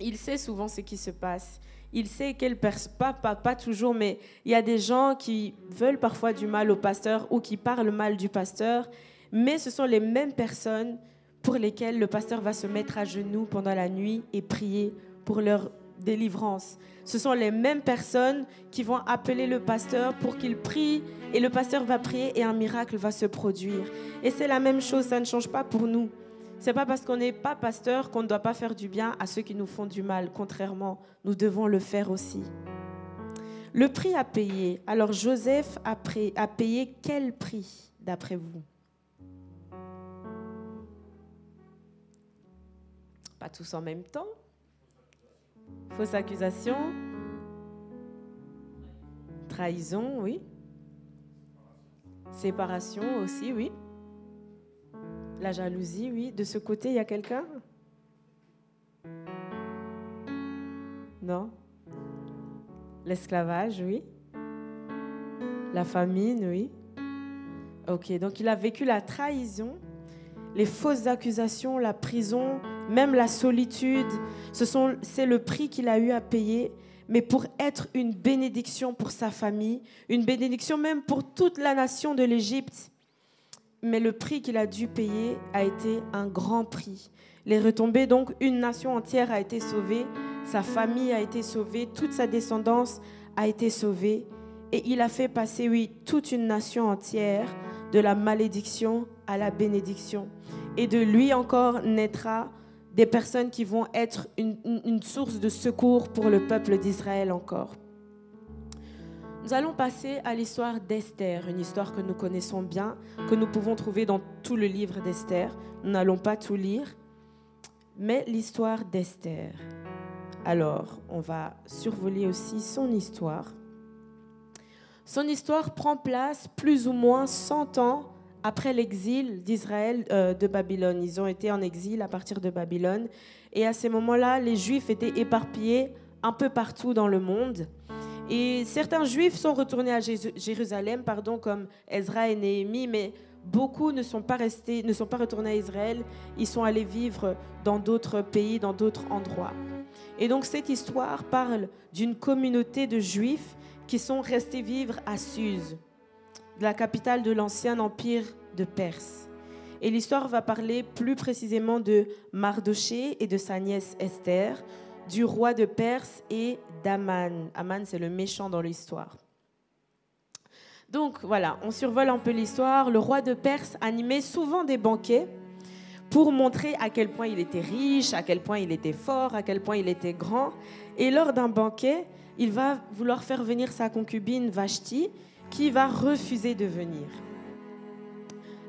il sait souvent ce qui se passe. Il sait quelle personne, pas, pas, toujours, mais il y a des gens qui veulent parfois du mal au pasteur ou qui parlent mal du pasteur, mais ce sont les mêmes personnes pour lesquelles le pasteur va se mettre à genoux pendant la nuit et prier pour leur délivrance. Ce sont les mêmes personnes qui vont appeler le pasteur pour qu'il prie et le pasteur va prier et un miracle va se produire. Et c'est la même chose, ça ne change pas pour nous. C'est pas parce qu'on n'est pas pasteur qu'on ne doit pas faire du bien à ceux qui nous font du mal. Contrairement, nous devons le faire aussi. Le prix à payer. Alors Joseph a payé quel prix d'après vous? Tous en même temps. Fausse accusation. Trahison, oui. Séparation aussi, oui. La jalousie, oui. De ce côté, il y a quelqu'un? Non L'esclavage, oui. La famine, oui. Ok, donc il a vécu la trahison, les fausses accusations, la prison, même la solitude. C'est le prix qu'il a eu à payer, mais pour être une bénédiction pour sa famille, une bénédiction même pour toute la nation de l'Égypte mais le prix qu'il a dû payer a été un grand prix. Les retombées, donc, une nation entière a été sauvée, sa famille a été sauvée, toute sa descendance a été sauvée. Et il a fait passer, oui, toute une nation entière de la malédiction à la bénédiction. Et de lui encore naîtra des personnes qui vont être une, source de secours pour le peuple d'Israël encore. Nous allons passer à l'histoire d'Esther, une histoire que nous connaissons bien, que nous pouvons trouver dans tout le livre d'Esther. Nous n'allons pas tout lire, mais l'histoire d'Esther. Alors, on va survoler aussi son histoire. Son histoire prend place plus ou moins 100 ans après l'exil d'Israël euh, de Babylone. Ils ont été en exil à partir de Babylone. Et à ces moments-là, les Juifs étaient éparpillés un peu partout dans le monde. Et certains juifs sont retournés à Jérusalem, pardon, comme Ezra et Néhémie, mais beaucoup ne sont pas restés, ne sont pas retournés à Israël. Ils sont allés vivre dans d'autres pays, dans d'autres endroits. Et donc cette histoire parle d'une communauté de juifs qui sont restés vivre à Suse, la capitale de l'ancien empire de Perse. Et l'histoire va parler plus précisément de Mardoché et de sa nièce Esther, du roi de Perse et d'Aman. Aman, c'est le méchant dans l'histoire. Donc voilà, on survole un peu l'histoire. Le roi de Perse animait souvent des banquets pour montrer à quel point il était riche, à quel point il était fort, à quel point il était grand. Et lors d'un banquet, il va vouloir faire venir sa concubine Vashti, qui va refuser de venir.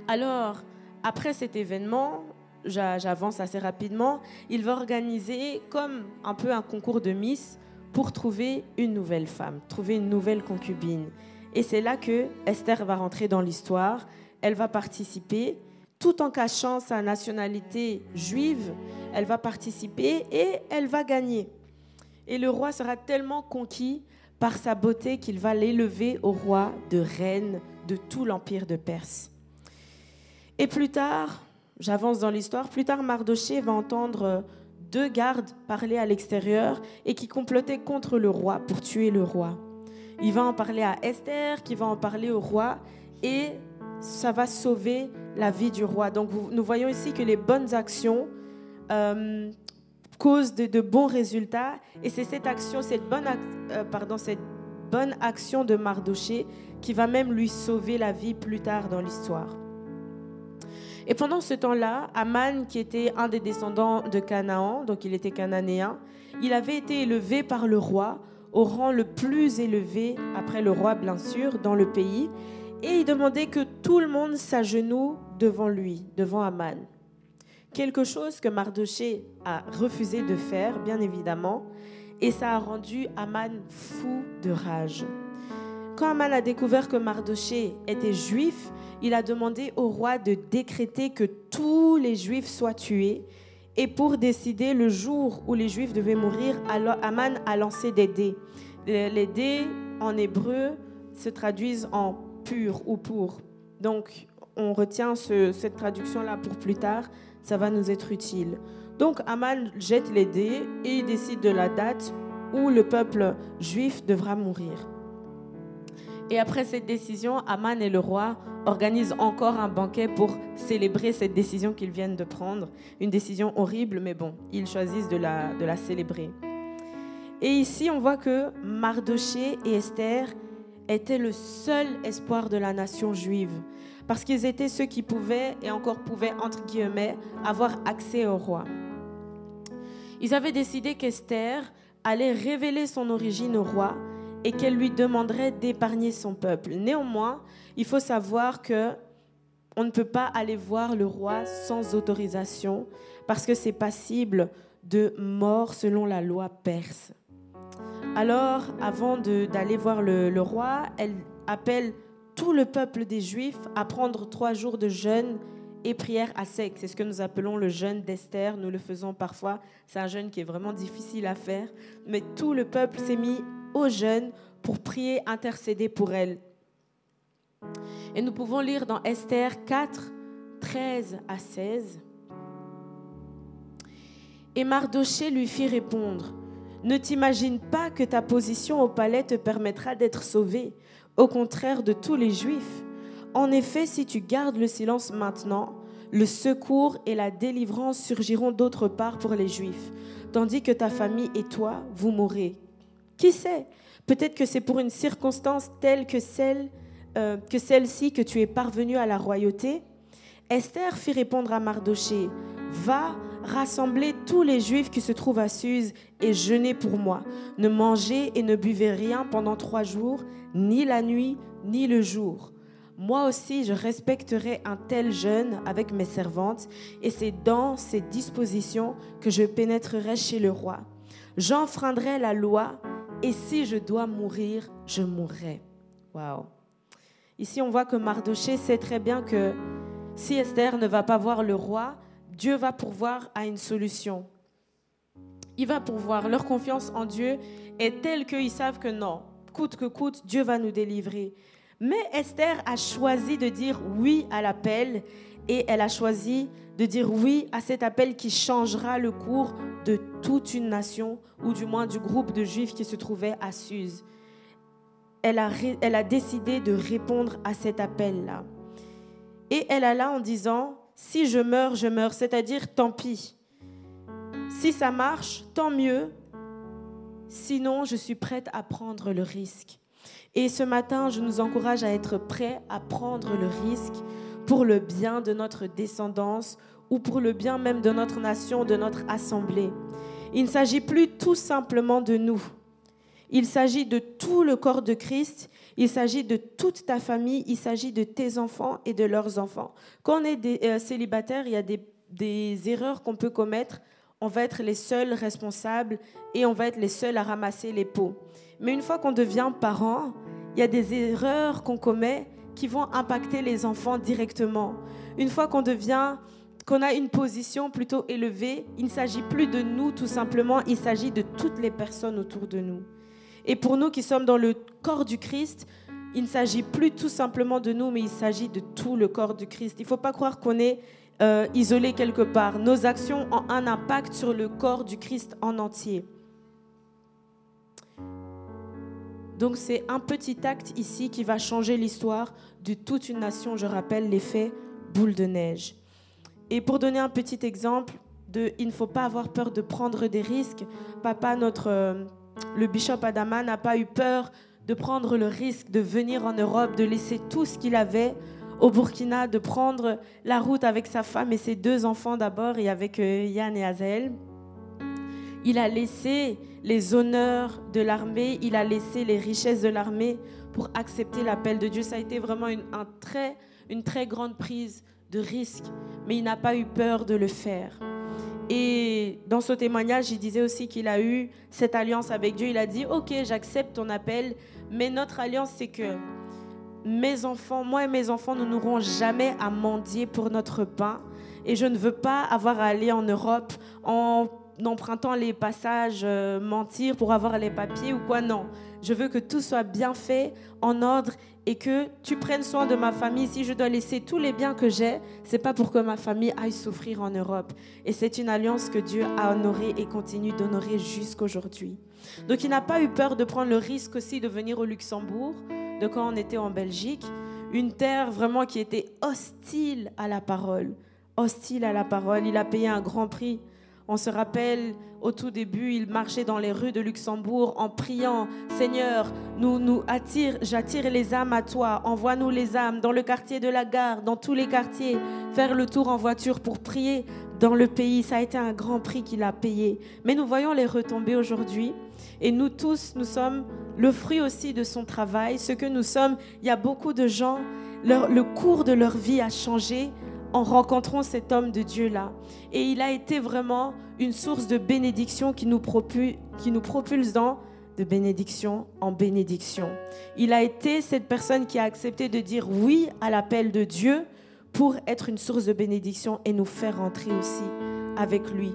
Alors, après cet événement, j'avance assez rapidement, il va organiser comme un peu un concours de Miss pour trouver une nouvelle femme, trouver une nouvelle concubine. Et c'est là que Esther va rentrer dans l'histoire. Elle va participer tout en cachant sa nationalité juive. Elle va participer et elle va gagner. Et le roi sera tellement conquis par sa beauté qu'il va l'élever au roi de reine de tout l'empire de Perse. Et plus tard, J'avance dans l'histoire. Plus tard, Mardoché va entendre deux gardes parler à l'extérieur et qui complotaient contre le roi pour tuer le roi. Il va en parler à Esther, qui va en parler au roi, et ça va sauver la vie du roi. Donc nous voyons ici que les bonnes actions euh, causent de, bons résultats, et c'est cette action, cette bonne, euh, cette bonne action de Mardoché qui va même lui sauver la vie plus tard dans l'histoire. Et pendant ce temps-là, Aman, qui était un des descendants de Canaan, donc il était cananéen, il avait été élevé par le roi au rang le plus élevé, après le roi bien sûr, dans le pays, et il demandait que tout le monde s'agenouille devant lui, devant Aman. Quelque chose que Mardoché a refusé de faire, bien évidemment, et ça a rendu Aman fou de rage. Quand Aman a découvert que Mardoché était juif, il a demandé au roi de décréter que tous les juifs soient tués. Et pour décider le jour où les juifs devaient mourir, Aman a lancé des dés. Les dés, en hébreu, se traduisent en pur ou pour. Donc, on retient cette traduction-là pour plus tard. Ça va nous être utile. Donc Aman jette les dés et il décide de la date où le peuple juif devra mourir. Et après cette décision, Aman et le roi organisent encore un banquet pour célébrer cette décision qu'ils viennent de prendre. Une décision horrible, mais bon, ils choisissent de la, de la célébrer. Et ici, on voit que Mardoché et Esther étaient le seul espoir de la nation juive, parce qu'ils étaient ceux qui pouvaient, et encore pouvaient, entre guillemets, avoir accès au roi. Ils avaient décidé qu'Esther allait révéler son origine au roi et qu'elle lui demanderait d'épargner son peuple. Néanmoins, il faut savoir que on ne peut pas aller voir le roi sans autorisation parce que c'est passible de mort selon la loi perse. Alors, avant d'aller voir le, le roi, elle appelle tout le peuple des Juifs à prendre trois jours de jeûne et prière à sec. C'est ce que nous appelons le jeûne d'Esther. Nous le faisons parfois. C'est un jeûne qui est vraiment difficile à faire. Mais tout le peuple s'est mis au jeûne pour prier, intercéder pour elle. Et nous pouvons lire dans Esther 4, 13 à 16. Et Mardoché lui fit répondre, Ne t'imagine pas que ta position au palais te permettra d'être sauvé, au contraire de tous les Juifs. En effet, si tu gardes le silence maintenant, le secours et la délivrance surgiront d'autre part pour les Juifs, tandis que ta famille et toi, vous mourrez. Qui sait? Peut-être que c'est pour une circonstance telle que euh, celle-ci que tu es parvenu à la royauté. Esther fit répondre à Mardoché Va rassembler tous les Juifs qui se trouvent à Suse et jeûnez pour moi. Ne mangez et ne buvez rien pendant trois jours, ni la nuit, ni le jour. Moi aussi, je respecterai un tel jeûne avec mes servantes, et c'est dans ces dispositions que je pénétrerai chez le roi. J'enfreindrai la loi, et si je dois mourir, je mourrai. Waouh. Ici, on voit que Mardoché sait très bien que si Esther ne va pas voir le roi, Dieu va pourvoir à une solution. Il va pourvoir. Leur confiance en Dieu est telle qu'ils savent que non, coûte que coûte, Dieu va nous délivrer. Mais Esther a choisi de dire oui à l'appel et elle a choisi de dire oui à cet appel qui changera le cours de toute une nation, ou du moins du groupe de juifs qui se trouvait à Suse. Elle a, elle a décidé de répondre à cet appel-là. Et elle alla en disant, si je meurs, je meurs, c'est-à-dire tant pis. Si ça marche, tant mieux. Sinon, je suis prête à prendre le risque. Et ce matin, je nous encourage à être prêts à prendre le risque pour le bien de notre descendance ou pour le bien même de notre nation, de notre assemblée. Il ne s'agit plus tout simplement de nous. Il s'agit de tout le corps de Christ. Il s'agit de toute ta famille. Il s'agit de tes enfants et de leurs enfants. Quand on est des, euh, célibataire, il y a des, des erreurs qu'on peut commettre. On va être les seuls responsables et on va être les seuls à ramasser les pots. Mais une fois qu'on devient parent, il y a des erreurs qu'on commet qui vont impacter les enfants directement. Une fois qu'on devient qu'on a une position plutôt élevée, il ne s'agit plus de nous tout simplement, il s'agit de toutes les personnes autour de nous. Et pour nous qui sommes dans le corps du Christ, il ne s'agit plus tout simplement de nous, mais il s'agit de tout le corps du Christ. Il ne faut pas croire qu'on est euh, isolé quelque part. Nos actions ont un impact sur le corps du Christ en entier. Donc c'est un petit acte ici qui va changer l'histoire de toute une nation. Je rappelle l'effet boule de neige. Et pour donner un petit exemple il ne faut pas avoir peur de prendre des risques, papa, notre, euh, le bishop Adama n'a pas eu peur de prendre le risque de venir en Europe, de laisser tout ce qu'il avait au Burkina, de prendre la route avec sa femme et ses deux enfants d'abord et avec euh, Yann et Azel. Il a laissé les honneurs de l'armée, il a laissé les richesses de l'armée pour accepter l'appel de Dieu. Ça a été vraiment une, un très, une très grande prise de risque, mais il n'a pas eu peur de le faire. Et dans ce témoignage, il disait aussi qu'il a eu cette alliance avec Dieu. Il a dit, ok, j'accepte ton appel, mais notre alliance, c'est que mes enfants, moi et mes enfants, nous n'aurons jamais à mendier pour notre pain. Et je ne veux pas avoir à aller en Europe en empruntant les passages, euh, mentir pour avoir les papiers ou quoi. Non, je veux que tout soit bien fait, en ordre et que tu prennes soin de ma famille. Si je dois laisser tous les biens que j'ai, c'est pas pour que ma famille aille souffrir en Europe. Et c'est une alliance que Dieu a honorée et continue d'honorer jusqu'aujourd'hui. Donc il n'a pas eu peur de prendre le risque aussi de venir au Luxembourg, de quand on était en Belgique, une terre vraiment qui était hostile à la parole, hostile à la parole. Il a payé un grand prix. On se rappelle au tout début, il marchait dans les rues de Luxembourg en priant Seigneur, nous nous attire, j'attire les âmes à toi. Envoie-nous les âmes dans le quartier de la gare, dans tous les quartiers, faire le tour en voiture pour prier dans le pays. Ça a été un grand prix qu'il a payé. Mais nous voyons les retombées aujourd'hui. Et nous tous, nous sommes le fruit aussi de son travail. Ce que nous sommes, il y a beaucoup de gens, le cours de leur vie a changé en rencontrant cet homme de Dieu-là. Et il a été vraiment une source de bénédiction qui nous propulse, qui nous propulse dans de bénédiction en bénédiction. Il a été cette personne qui a accepté de dire oui à l'appel de Dieu pour être une source de bénédiction et nous faire rentrer aussi avec lui.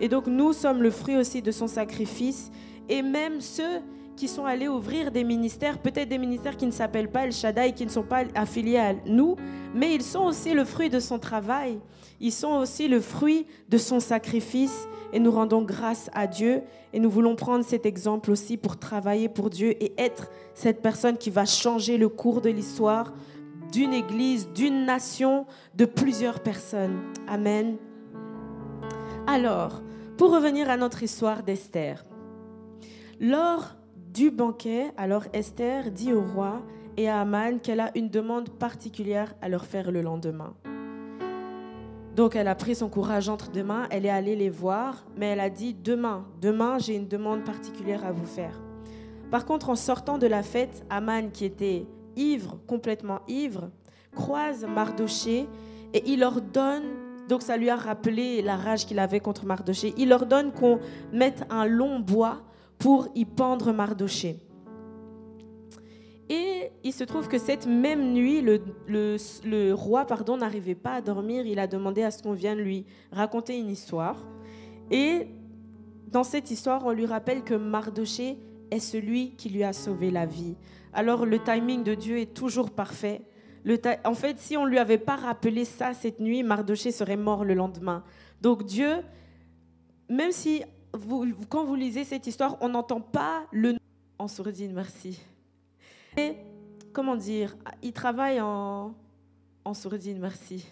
Et donc nous sommes le fruit aussi de son sacrifice et même ceux qui sont allés ouvrir des ministères, peut-être des ministères qui ne s'appellent pas El Shaddai, qui ne sont pas affiliés à nous, mais ils sont aussi le fruit de son travail. Ils sont aussi le fruit de son sacrifice. Et nous rendons grâce à Dieu. Et nous voulons prendre cet exemple aussi pour travailler pour Dieu et être cette personne qui va changer le cours de l'histoire d'une église, d'une nation, de plusieurs personnes. Amen. Alors, pour revenir à notre histoire d'Esther. Lors du banquet, alors Esther dit au roi et à Aman qu'elle a une demande particulière à leur faire le lendemain. Donc elle a pris son courage entre deux mains, elle est allée les voir, mais elle a dit demain, demain j'ai une demande particulière à vous faire. Par contre, en sortant de la fête, Aman, qui était ivre, complètement ivre, croise Mardoché et il leur donne, donc ça lui a rappelé la rage qu'il avait contre Mardoché, il leur donne qu'on mette un long bois pour y pendre Mardoché. Et il se trouve que cette même nuit, le, le, roi pardon, n'arrivait pas à dormir. Il a demandé à ce qu'on vienne lui raconter une histoire. Et dans cette histoire, on lui rappelle que Mardoché est celui qui lui a sauvé la vie. Alors le timing de Dieu est toujours parfait. En fait, si on ne lui avait pas rappelé ça cette nuit, Mardoché serait mort le lendemain. Donc Dieu, même si quand vous lisez cette histoire, on n'entend pas le nom en sourdine, merci. Et, comment dire, il travaille en, en sourdine, merci.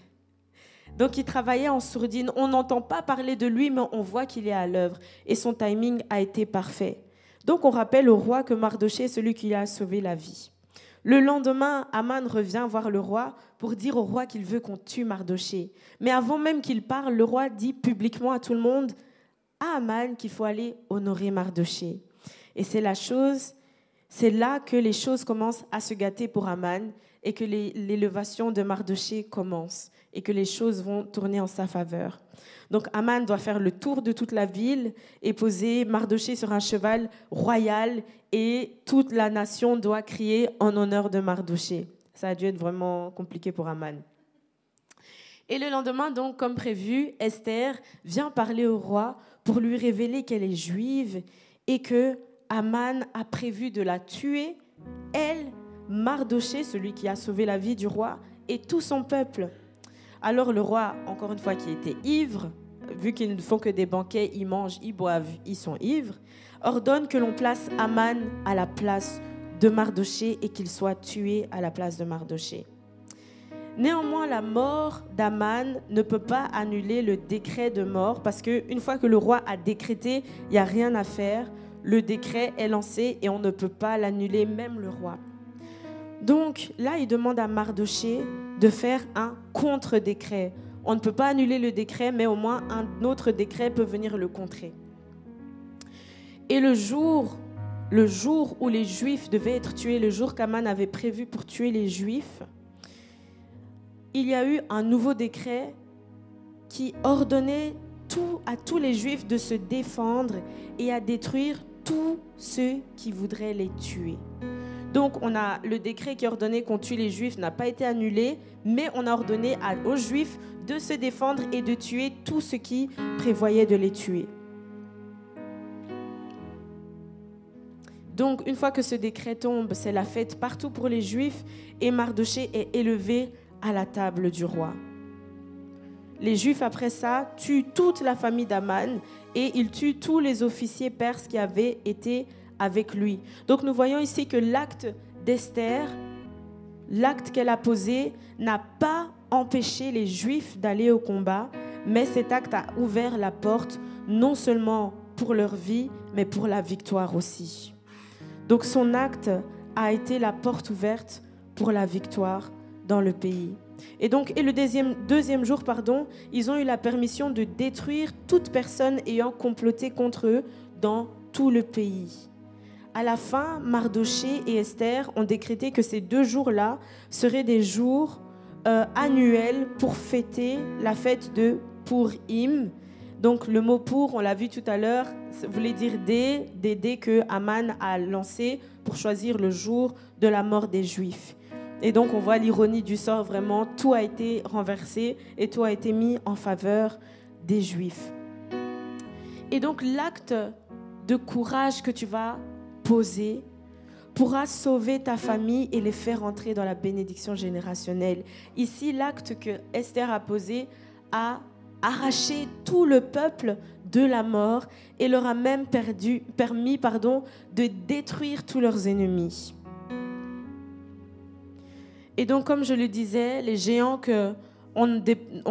Donc il travaillait en sourdine. On n'entend pas parler de lui, mais on voit qu'il est à l'œuvre. Et son timing a été parfait. Donc on rappelle au roi que Mardoché est celui qui a sauvé la vie. Le lendemain, Aman revient voir le roi pour dire au roi qu'il veut qu'on tue Mardoché. Mais avant même qu'il parle, le roi dit publiquement à tout le monde à Aman qu'il faut aller honorer Mardoché. Et c'est la chose, c'est là que les choses commencent à se gâter pour Aman et que l'élévation de Mardoché commence et que les choses vont tourner en sa faveur. Donc Aman doit faire le tour de toute la ville et poser Mardoché sur un cheval royal et toute la nation doit crier en honneur de Mardoché. Ça a dû être vraiment compliqué pour Aman. Et le lendemain, donc, comme prévu, Esther vient parler au roi pour lui révéler qu'elle est juive et que Aman a prévu de la tuer, elle, Mardoché, celui qui a sauvé la vie du roi, et tout son peuple. Alors le roi, encore une fois, qui était ivre, vu qu'ils ne font que des banquets, ils mangent, ils boivent, ils sont ivres, ordonne que l'on place Aman à la place de Mardoché et qu'il soit tué à la place de Mardoché. Néanmoins, la mort d'Aman ne peut pas annuler le décret de mort parce qu'une fois que le roi a décrété, il n'y a rien à faire. Le décret est lancé et on ne peut pas l'annuler, même le roi. Donc là, il demande à Mardoché de faire un contre-décret. On ne peut pas annuler le décret, mais au moins un autre décret peut venir le contrer. Et le jour, le jour où les Juifs devaient être tués, le jour qu'Aman avait prévu pour tuer les Juifs, il y a eu un nouveau décret qui ordonnait tout, à tous les Juifs de se défendre et à détruire tous ceux qui voudraient les tuer. Donc on a le décret qui ordonnait qu'on tue les juifs n'a pas été annulé, mais on a ordonné aux juifs de se défendre et de tuer tout ce qui prévoyait de les tuer. Donc une fois que ce décret tombe, c'est la fête partout pour les juifs et Mardoché est élevé à la table du roi. Les Juifs, après ça, tuent toute la famille d'Aman et ils tuent tous les officiers perses qui avaient été avec lui. Donc, nous voyons ici que l'acte d'Esther, l'acte qu'elle a posé, n'a pas empêché les Juifs d'aller au combat, mais cet acte a ouvert la porte non seulement pour leur vie, mais pour la victoire aussi. Donc son acte a été la porte ouverte pour la victoire dans le pays. Et donc, et le deuxième, deuxième jour, pardon, ils ont eu la permission de détruire toute personne ayant comploté contre eux dans tout le pays. À la fin, Mardoché et Esther ont décrété que ces deux jours-là seraient des jours euh, annuels pour fêter la fête de Purim. Donc le mot pour, on l'a vu tout à l'heure, voulait dire des, des dés que Aman a lancé pour choisir le jour de la mort des Juifs. Et donc on voit l'ironie du sort, vraiment, tout a été renversé et tout a été mis en faveur des Juifs. Et donc l'acte de courage que tu vas poser pourra sauver ta famille et les faire entrer dans la bénédiction générationnelle. Ici, l'acte que Esther a posé a arraché tout le peuple de la mort et leur a même perdu, permis pardon, de détruire tous leurs ennemis. Et donc, comme je le disais, les géants que on,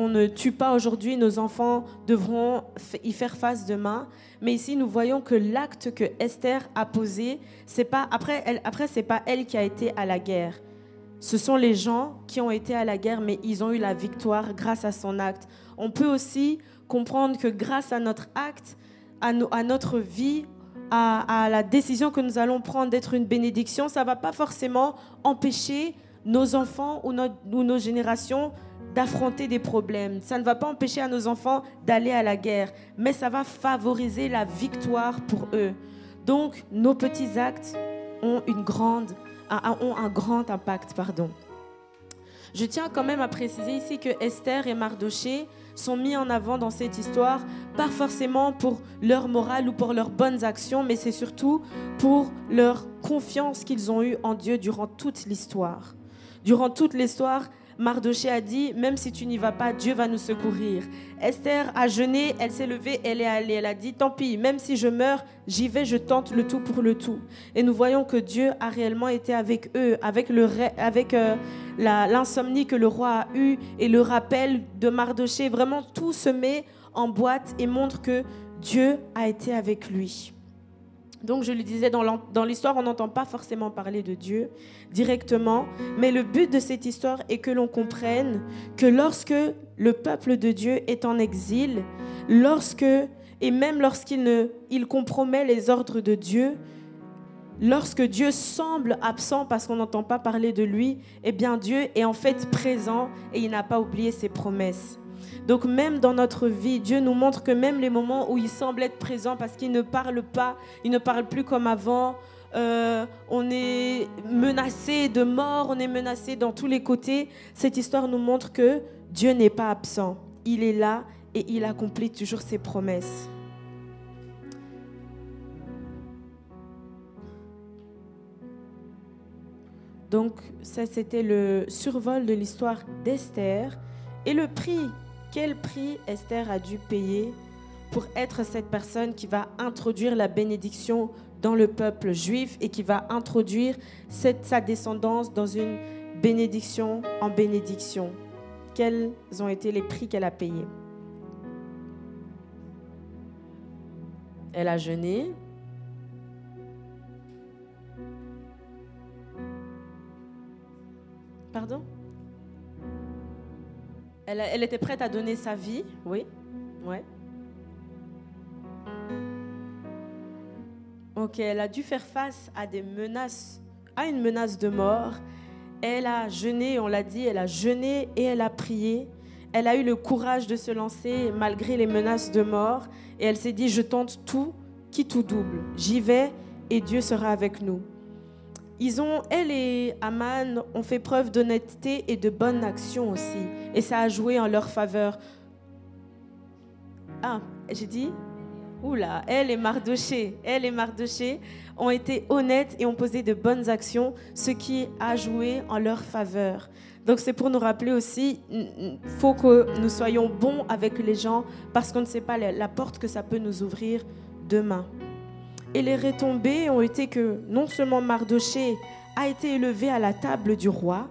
ne tue pas aujourd'hui, nos enfants devront y faire face demain. Mais ici, nous voyons que l'acte que Esther a posé, c'est pas après, elle, après c'est pas elle qui a été à la guerre. Ce sont les gens qui ont été à la guerre, mais ils ont eu la victoire grâce à son acte. On peut aussi comprendre que grâce à notre acte, à, notre vie, à, la décision que nous allons prendre d'être une bénédiction, ça ne va pas forcément empêcher nos enfants ou nos générations d'affronter des problèmes. Ça ne va pas empêcher à nos enfants d'aller à la guerre, mais ça va favoriser la victoire pour eux. Donc, nos petits actes ont, une grande, ont un grand impact. Pardon. Je tiens quand même à préciser ici que Esther et Mardoché sont mis en avant dans cette histoire, pas forcément pour leur morale ou pour leurs bonnes actions, mais c'est surtout pour leur confiance qu'ils ont eue en Dieu durant toute l'histoire. Durant toute l'histoire, Mardoché a dit, même si tu n'y vas pas, Dieu va nous secourir. Esther a jeûné, elle s'est levée, elle est allée. Elle a dit, tant pis, même si je meurs, j'y vais, je tente le tout pour le tout. Et nous voyons que Dieu a réellement été avec eux, avec, le, avec euh, l'insomnie que le roi a eue et le rappel de Mardoché. Vraiment, tout se met en boîte et montre que Dieu a été avec lui. Donc je le disais, dans l'histoire, on n'entend pas forcément parler de Dieu directement, mais le but de cette histoire est que l'on comprenne que lorsque le peuple de Dieu est en exil, lorsque, et même lorsqu'il il compromet les ordres de Dieu, lorsque Dieu semble absent parce qu'on n'entend pas parler de lui, eh bien Dieu est en fait présent et il n'a pas oublié ses promesses. Donc même dans notre vie, Dieu nous montre que même les moments où il semble être présent parce qu'il ne parle pas, il ne parle plus comme avant, euh, on est menacé de mort, on est menacé dans tous les côtés, cette histoire nous montre que Dieu n'est pas absent. Il est là et il accomplit toujours ses promesses. Donc ça, c'était le survol de l'histoire d'Esther et le prix quel prix Esther a dû payer pour être cette personne qui va introduire la bénédiction dans le peuple juif et qui va introduire sa descendance dans une bénédiction en bénédiction? Quels ont été les prix qu'elle a payés? Elle a jeûné. Pardon? Elle, était prête à donner sa vie, oui. Ouais. Ok, elle a dû faire face à des menaces, à une menace de mort. Elle a jeûné, on l'a dit, elle a jeûné et elle a prié. Elle a eu le courage de se lancer malgré les menaces de mort. Et elle s'est dit, je tente tout, qui tout double. J'y vais et Dieu sera avec nous. Ils ont, elle et Aman ont fait preuve d'honnêteté et de bonne action aussi. Et ça a joué en leur faveur. Ah, j'ai dit? Oula, elle et Mardoché, elle et Mardoché ont été honnêtes et ont posé de bonnes actions, ce qui a joué en leur faveur. Donc c'est pour nous rappeler aussi, faut que nous soyons bons avec les gens parce qu'on ne sait pas la porte que ça peut nous ouvrir demain. Et les retombées ont été que non seulement Mardoché a été élevé à la table du roi,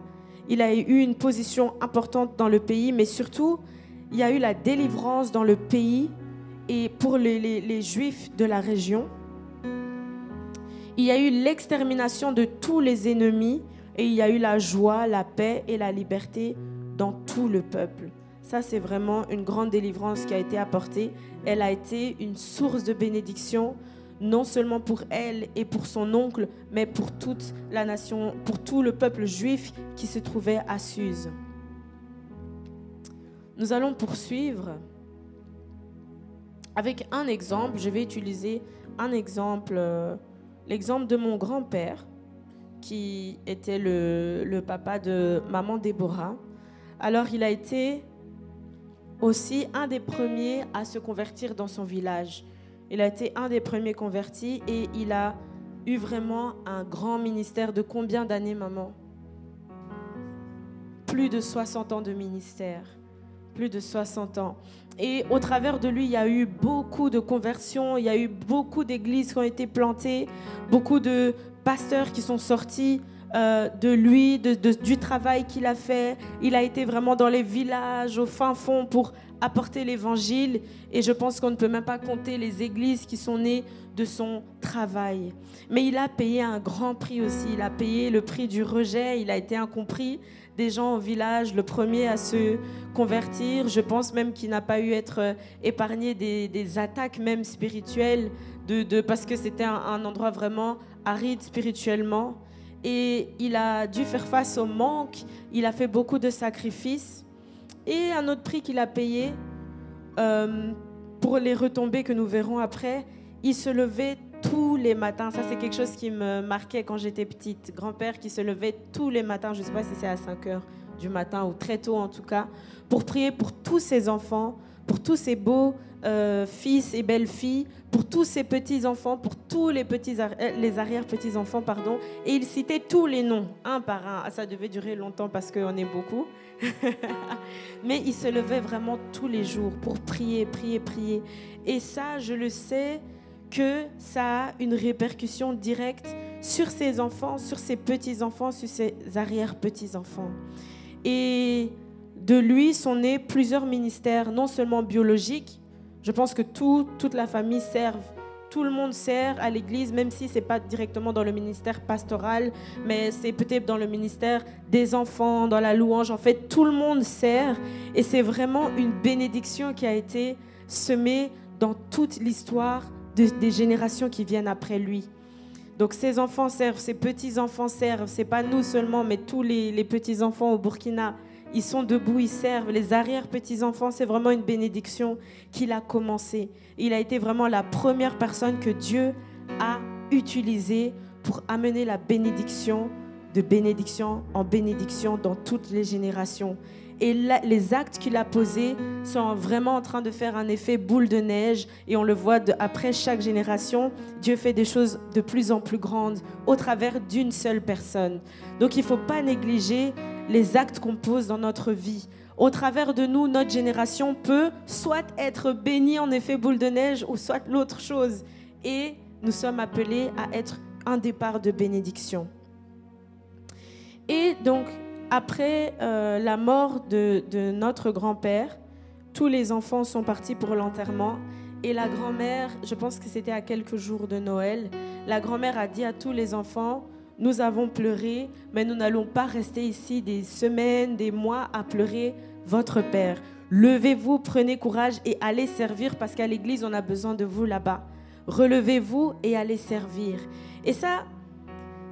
il a eu une position importante dans le pays, mais surtout, il y a eu la délivrance dans le pays et pour les, les juifs de la région. Il y a eu l'extermination de tous les ennemis et il y a eu la joie, la paix et la liberté dans tout le peuple. Ça, c'est vraiment une grande délivrance qui a été apportée. Elle a été une source de bénédiction, non seulement pour elle et pour son oncle, mais pour toute la nation, pour tout le peuple juif qui se trouvait à Suse. Nous allons poursuivre avec un exemple. Je vais utiliser un exemple, euh, l'exemple de mon grand-père, qui était le, le papa de maman Déborah. Alors, il a été aussi un des premiers à se convertir dans son village. Il a été un des premiers convertis et il a eu vraiment un grand ministère de combien d'années, maman? Plus de 60 ans de ministère. Plus de 60 ans. Et au travers de lui, il y a eu beaucoup de conversions, il y a eu beaucoup d'églises qui ont été plantées, beaucoup de pasteurs qui sont sortis euh, de lui, du travail qu'il a fait. Il a été vraiment dans les villages, au fin fond, pour apporter l'évangile. Et je pense qu'on ne peut même pas compter les églises qui sont nées de son travail. Mais il a payé un grand prix aussi. Il a payé le prix du rejet. Il a été incompris des gens au village, le premier à se convertir. Je pense même qu'il n'a pas eu être euh, épargné des, attaques même spirituelles, de, parce que c'était un endroit vraiment aride spirituellement et il a dû faire face au manque, il a fait beaucoup de sacrifices. Et un autre prix qu'il a payé, euh, pour les retombées que nous verrons après, il se levait tous les matins. Ça, c'est quelque chose qui me marquait quand j'étais petite. Grand-père qui se levait tous les matins, je ne sais pas si c'est à 5 heures du matin ou très tôt en tout cas, pour prier pour tous ses enfants, pour tous ses beaux euh, fils et belles-filles, pour tous ses petits-enfants, pour tous les, euh, les arrière-petits-enfants, pardon. Et il citait tous les noms, un par un. Ah, ça devait durer longtemps parce qu'on est beaucoup. [laughs] Mais il se levait vraiment tous les jours pour prier, prier, prier. Et ça, je le sais que ça a une répercussion directe sur ses enfants, sur ses petits-enfants, sur ses arrière-petits-enfants. Et de lui sont nés plusieurs ministères, non seulement biologiques, je pense que tout, toute la famille serve. Tout le monde sert à l'Église, même si ce n'est pas directement dans le ministère pastoral, mais c'est peut-être dans le ministère des enfants, dans la louange. En fait, tout le monde sert. Et c'est vraiment une bénédiction qui a été semée dans toute l'histoire des générations qui viennent après lui. Donc ses enfants servent, ses petits-enfants servent. C'est pas nous seulement, mais tous les, les petits-enfants au Burkina ils sont debout, ils servent. Les arrière-petits-enfants, c'est vraiment une bénédiction qu'il a commencé. Il a été vraiment la première personne que Dieu a utilisée pour amener la bénédiction de bénédiction en bénédiction dans toutes les générations. Et les actes qu'il a posés sont vraiment en train de faire un effet boule de neige. Et on le voit après chaque génération, Dieu fait des choses de plus en plus grandes au travers d'une seule personne. Donc il ne faut pas négliger les actes qu'on pose dans notre vie. Au travers de nous, notre génération peut soit être bénie en effet boule de neige ou soit l'autre chose. Et nous sommes appelés à être un départ de bénédiction. Et donc, après euh, la mort de, de notre grand-père, tous les enfants sont partis pour l'enterrement. Et la grand-mère, je pense que c'était à quelques jours de Noël, la grand-mère a dit à tous les enfants, nous avons pleuré, mais nous n'allons pas rester ici des semaines, des mois à pleurer votre Père. Levez-vous, prenez courage et allez servir parce qu'à l'église, on a besoin de vous là-bas. Relevez-vous et allez servir. Et ça,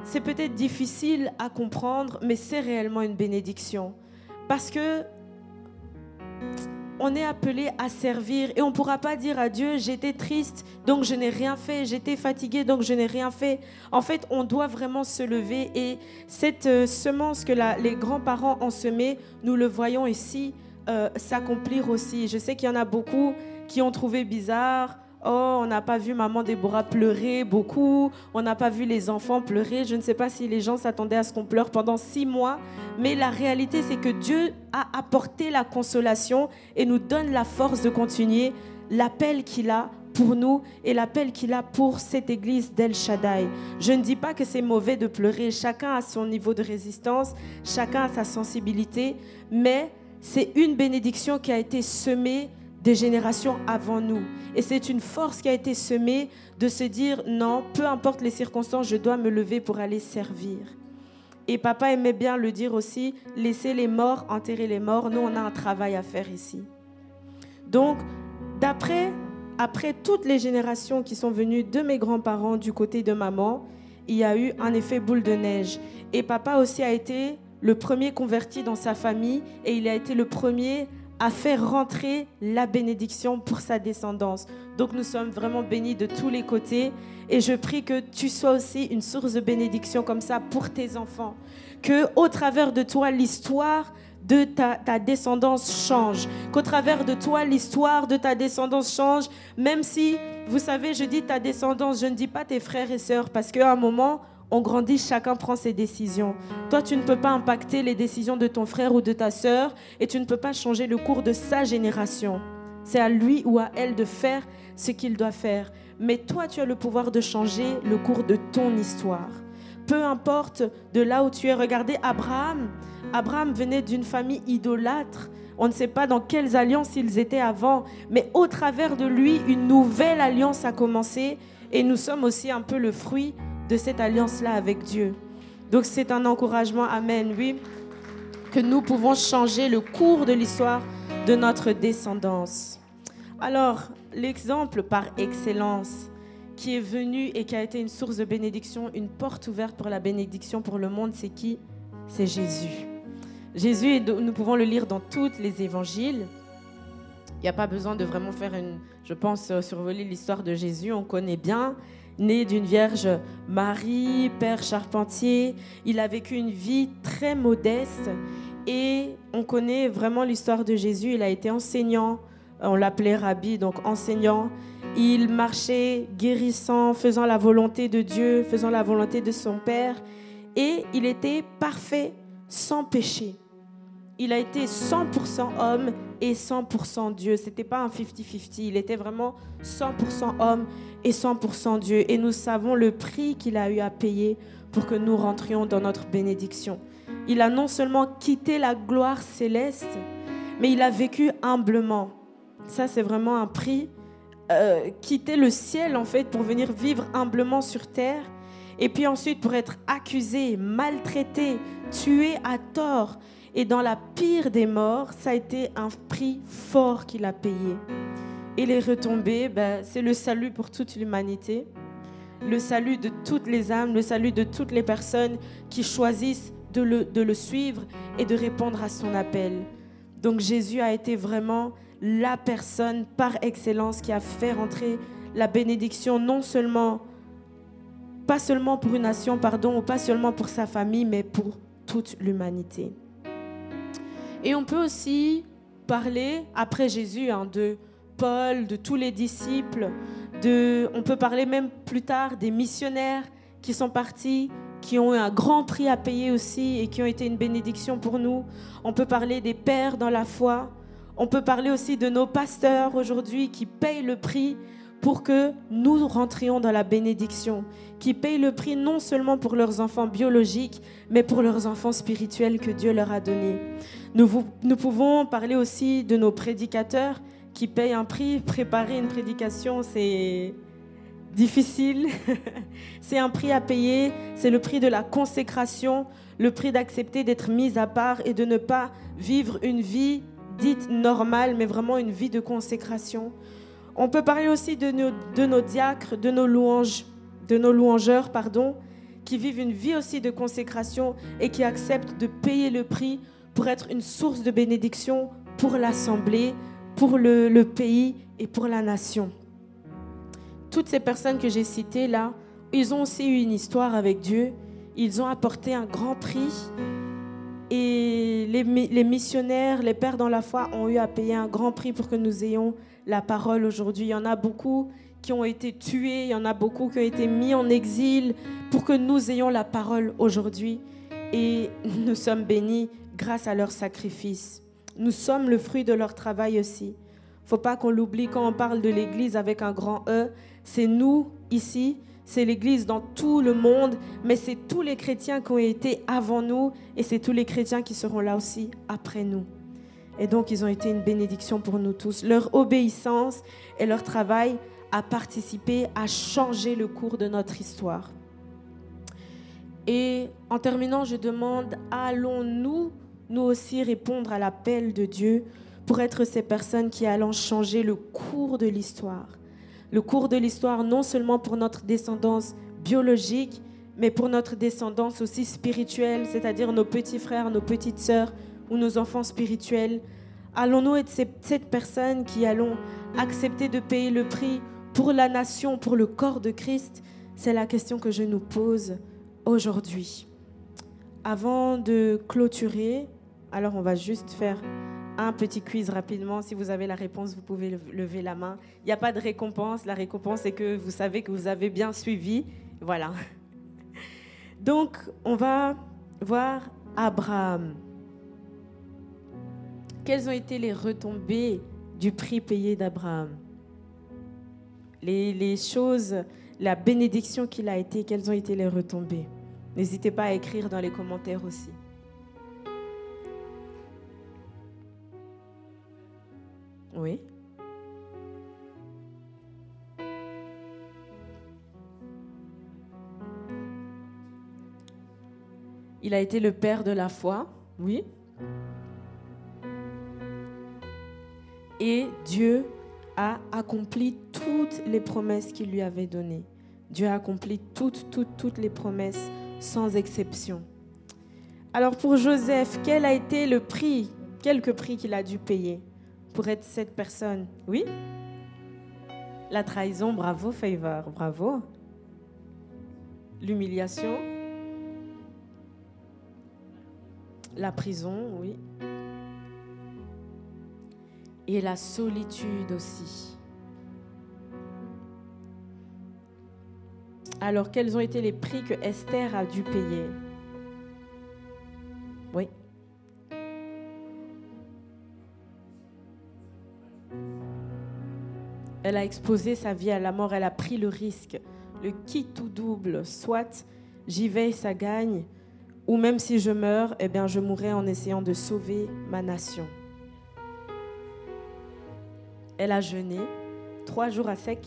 c'est peut-être difficile à comprendre, mais c'est réellement une bénédiction. Parce que on est appelé à servir et on ne pourra pas dire à Dieu, j'étais triste, donc je n'ai rien fait, j'étais fatigué, donc je n'ai rien fait. En fait, on doit vraiment se lever et cette euh, semence que les grands-parents ont semée, nous le voyons ici euh, s'accomplir aussi. Je sais qu'il y en a beaucoup qui ont trouvé bizarre Oh, on n'a pas vu maman Déborah pleurer beaucoup, on n'a pas vu les enfants pleurer. Je ne sais pas si les gens s'attendaient à ce qu'on pleure pendant six mois, mais la réalité, c'est que Dieu a apporté la consolation et nous donne la force de continuer l'appel qu'il a pour nous et l'appel qu'il a pour cette église d'El Shaddai. Je ne dis pas que c'est mauvais de pleurer, chacun a son niveau de résistance, chacun a sa sensibilité, mais c'est une bénédiction qui a été semée des générations avant nous. Et c'est une force qui a été semée de se dire, non, peu importe les circonstances, je dois me lever pour aller servir. Et papa aimait bien le dire aussi, laisser les morts enterrer les morts. Nous, on a un travail à faire ici. Donc, d'après, après toutes les générations qui sont venues de mes grands-parents du côté de maman, il y a eu un effet boule de neige. Et papa aussi a été le premier converti dans sa famille et il a été le premier à faire rentrer la bénédiction pour sa descendance. Donc nous sommes vraiment bénis de tous les côtés et je prie que tu sois aussi une source de bénédiction comme ça pour tes enfants. Que au travers de toi l'histoire de ta, ta, descendance change. Qu'au travers de toi, l'histoire de ta descendance change. Même si, vous savez, je dis ta descendance, je ne dis pas tes frères et sœurs, parce qu'à un moment, on grandit, chacun prend ses décisions. Toi, tu ne peux pas impacter les décisions de ton frère ou de ta sœur et tu ne peux pas changer le cours de sa génération. C'est à lui ou à elle de faire ce qu'il doit faire. Mais toi, tu as le pouvoir de changer le cours de ton histoire. Peu importe de là où tu es. Regardez Abraham. Abraham venait d'une famille idolâtre. On ne sait pas dans quelles alliances ils étaient avant, mais au travers de lui, une nouvelle alliance a commencé et nous sommes aussi un peu le fruit de cette alliance-là avec Dieu. Donc c'est un encouragement, Amen, oui, que nous pouvons changer le cours de l'histoire de notre descendance. Alors, l'exemple par excellence qui est venu et qui a été une source de bénédiction, une porte ouverte pour la bénédiction pour le monde, c'est qui? C'est Jésus. Jésus, nous pouvons le lire dans tous les évangiles. Il n'y a pas besoin de vraiment faire une, je pense, euh, survoler l'histoire de Jésus, on connaît bien né d'une Vierge Marie, père charpentier. Il a vécu une vie très modeste et on connaît vraiment l'histoire de Jésus. Il a été enseignant, on l'appelait rabbi, donc enseignant. Il marchait guérissant, faisant la volonté de Dieu, faisant la volonté de son Père. Et il était parfait, sans péché. Il a été 100% homme et 100% Dieu. Ce n'était pas un 50-50. Il était vraiment 100% homme et 100% Dieu. Et nous savons le prix qu'il a eu à payer pour que nous rentrions dans notre bénédiction. Il a non seulement quitté la gloire céleste, mais il a vécu humblement. Ça, c'est vraiment un prix. Euh, quitter le ciel, en fait, pour venir vivre humblement sur terre. Et puis ensuite, pour être accusé, maltraité, tué à tort. Et dans la pire des morts, ça a été un prix fort qu'il a payé. Et les retombées, ben, c'est le salut pour toute l'humanité, le salut de toutes les âmes, le salut de toutes les personnes qui choisissent de le, de le suivre et de répondre à son appel. Donc Jésus a été vraiment la personne par excellence qui a fait rentrer la bénédiction non seulement, pas seulement pour une nation, pardon, ou pas seulement pour sa famille, mais pour toute l'humanité. Et on peut aussi parler, après Jésus, hein, de Paul, de tous les disciples, de, on peut parler même plus tard des missionnaires qui sont partis, qui ont eu un grand prix à payer aussi et qui ont été une bénédiction pour nous. On peut parler des pères dans la foi. On peut parler aussi de nos pasteurs aujourd'hui qui payent le prix pour que nous rentrions dans la bénédiction, qui payent le prix non seulement pour leurs enfants biologiques, mais pour leurs enfants spirituels que Dieu leur a donnés. Nous, nous pouvons parler aussi de nos prédicateurs qui paye un prix. Préparer une prédication, c'est difficile. [laughs] c'est un prix à payer. C'est le prix de la consécration, le prix d'accepter d'être mis à part et de ne pas vivre une vie dite normale, mais vraiment une vie de consécration. On peut parler aussi de nos, diacres, de nos louanges, de nos louangeurs, pardon, qui vivent une vie aussi de consécration et qui acceptent de payer le prix pour être une source de bénédiction pour l'assemblée, pour le, pays et pour la nation. Toutes ces personnes que j'ai citées là, ils ont aussi eu une histoire avec Dieu. Ils ont apporté un grand prix Et les, les, missionnaires, les pères dans la foi ont eu à payer un grand prix pour que nous ayons la parole aujourd'hui. Il y en a beaucoup qui ont été tués, il y en a beaucoup qui ont été mis en exil pour que nous ayons la parole aujourd'hui. Et nous sommes bénis grâce à leur sacrifice. Nous sommes le fruit de leur travail aussi. Faut pas qu'on l'oublie quand on parle de l'Église avec un grand E. C'est nous ici, c'est l'Église dans tout le monde, mais c'est tous les chrétiens qui ont été avant nous et c'est tous les chrétiens qui seront là aussi après nous. Et donc ils ont été une bénédiction pour nous tous. Leur obéissance et leur travail a participé à changer le cours de notre histoire. Et en terminant, je demande, allons-nous nous aussi répondre à l'appel de Dieu pour être ces personnes qui allons changer le cours de l'histoire? Le cours de l'histoire, non seulement pour notre descendance biologique, mais pour notre descendance aussi spirituelle, c'est-à-dire nos petits frères, nos petites sœurs ou nos enfants spirituels. Allons-nous être cette personne qui allons accepter de payer le prix pour la nation, pour le corps de Christ? C'est la question que je nous pose aujourd'hui. Avant de clôturer, alors on va juste faire un petit quiz rapidement. Si vous avez la réponse, vous pouvez lever la main. Il n'y a pas de récompense. La récompense est que vous savez que vous avez bien suivi. Voilà. [laughs] Donc, on va voir Abraham. Quelles ont été les retombées du prix payé d'Abraham? Les, choses, la bénédiction qu'il a été, quelles ont été les retombées? N'hésitez pas à écrire dans les commentaires aussi. Oui. Il a été le père de la foi, oui. Et Dieu a accompli toutes les promesses qu'il lui avait données. Dieu a accompli toutes, toutes, toutes les promesses sans exception. Alors pour Joseph, quel a été le prix, quelques prix qu'il a dû payer pour être cette personne? Oui? La trahison, bravo Favor, bravo. L'humiliation. La prison, oui. Et la solitude aussi. Alors, quels ont été les prix que Esther a dû payer? Oui. Elle a exposé sa vie à la mort, elle a pris le risque, le qui tout double, soit j'y vais, ça gagne, ou même si je meurs, eh bien je mourrai en essayant de sauver ma nation. Elle a jeûné trois jours à sec.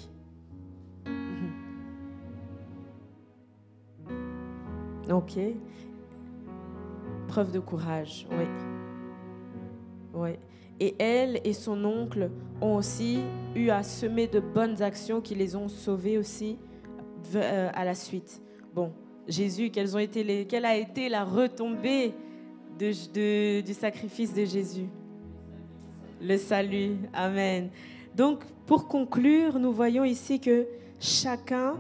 Ok. Preuve de courage, oui. Oui. Et elle et son oncle ont aussi eu à semer de bonnes actions qui les ont sauvés aussi euh, à la suite. Bon, Jésus, quelle a été la retombée du sacrifice de Jésus? Le salut. Amen. Donc, pour conclure, nous voyons ici que chacun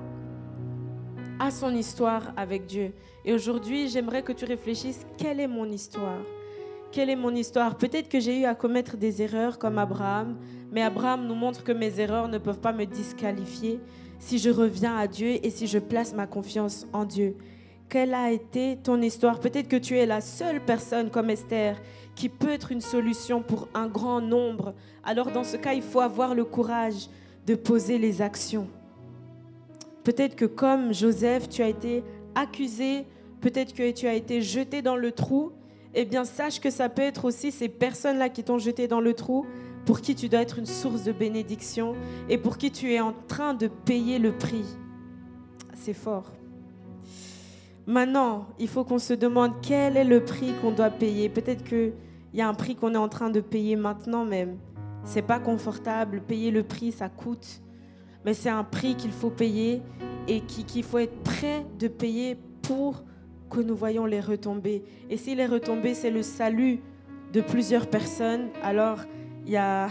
a son histoire avec Dieu. Et aujourd'hui, j'aimerais que tu réfléchisses, quelle est mon histoire? Quelle est mon histoire? Peut-être que j'ai eu à commettre des erreurs comme Abraham, mais Abraham nous montre que mes erreurs ne peuvent pas me disqualifier si je reviens à Dieu et si je place ma confiance en Dieu. Quelle a été ton histoire? Peut-être que tu es la seule personne comme Esther qui peut être une solution pour un grand nombre. Alors dans ce cas, il faut avoir le courage de poser les actions. Peut-être que comme Joseph, tu as été accusé, peut-être que tu as été jeté dans le trou, eh bien sache que ça peut être aussi ces personnes-là qui t'ont jeté dans le trou, pour qui tu dois être une source de bénédiction et pour qui tu es en train de payer le prix. C'est fort. Maintenant, il faut qu'on se demande quel est le prix qu'on doit payer. Peut-être qu'il y a un prix qu'on est en train de payer maintenant même. C'est pas confortable. Payer le prix, ça coûte. Mais c'est un prix qu'il faut payer et qu'il faut être prêt de payer pour que nous voyons les retombées. Et si les retombées, c'est le salut de plusieurs personnes, alors il n'y a,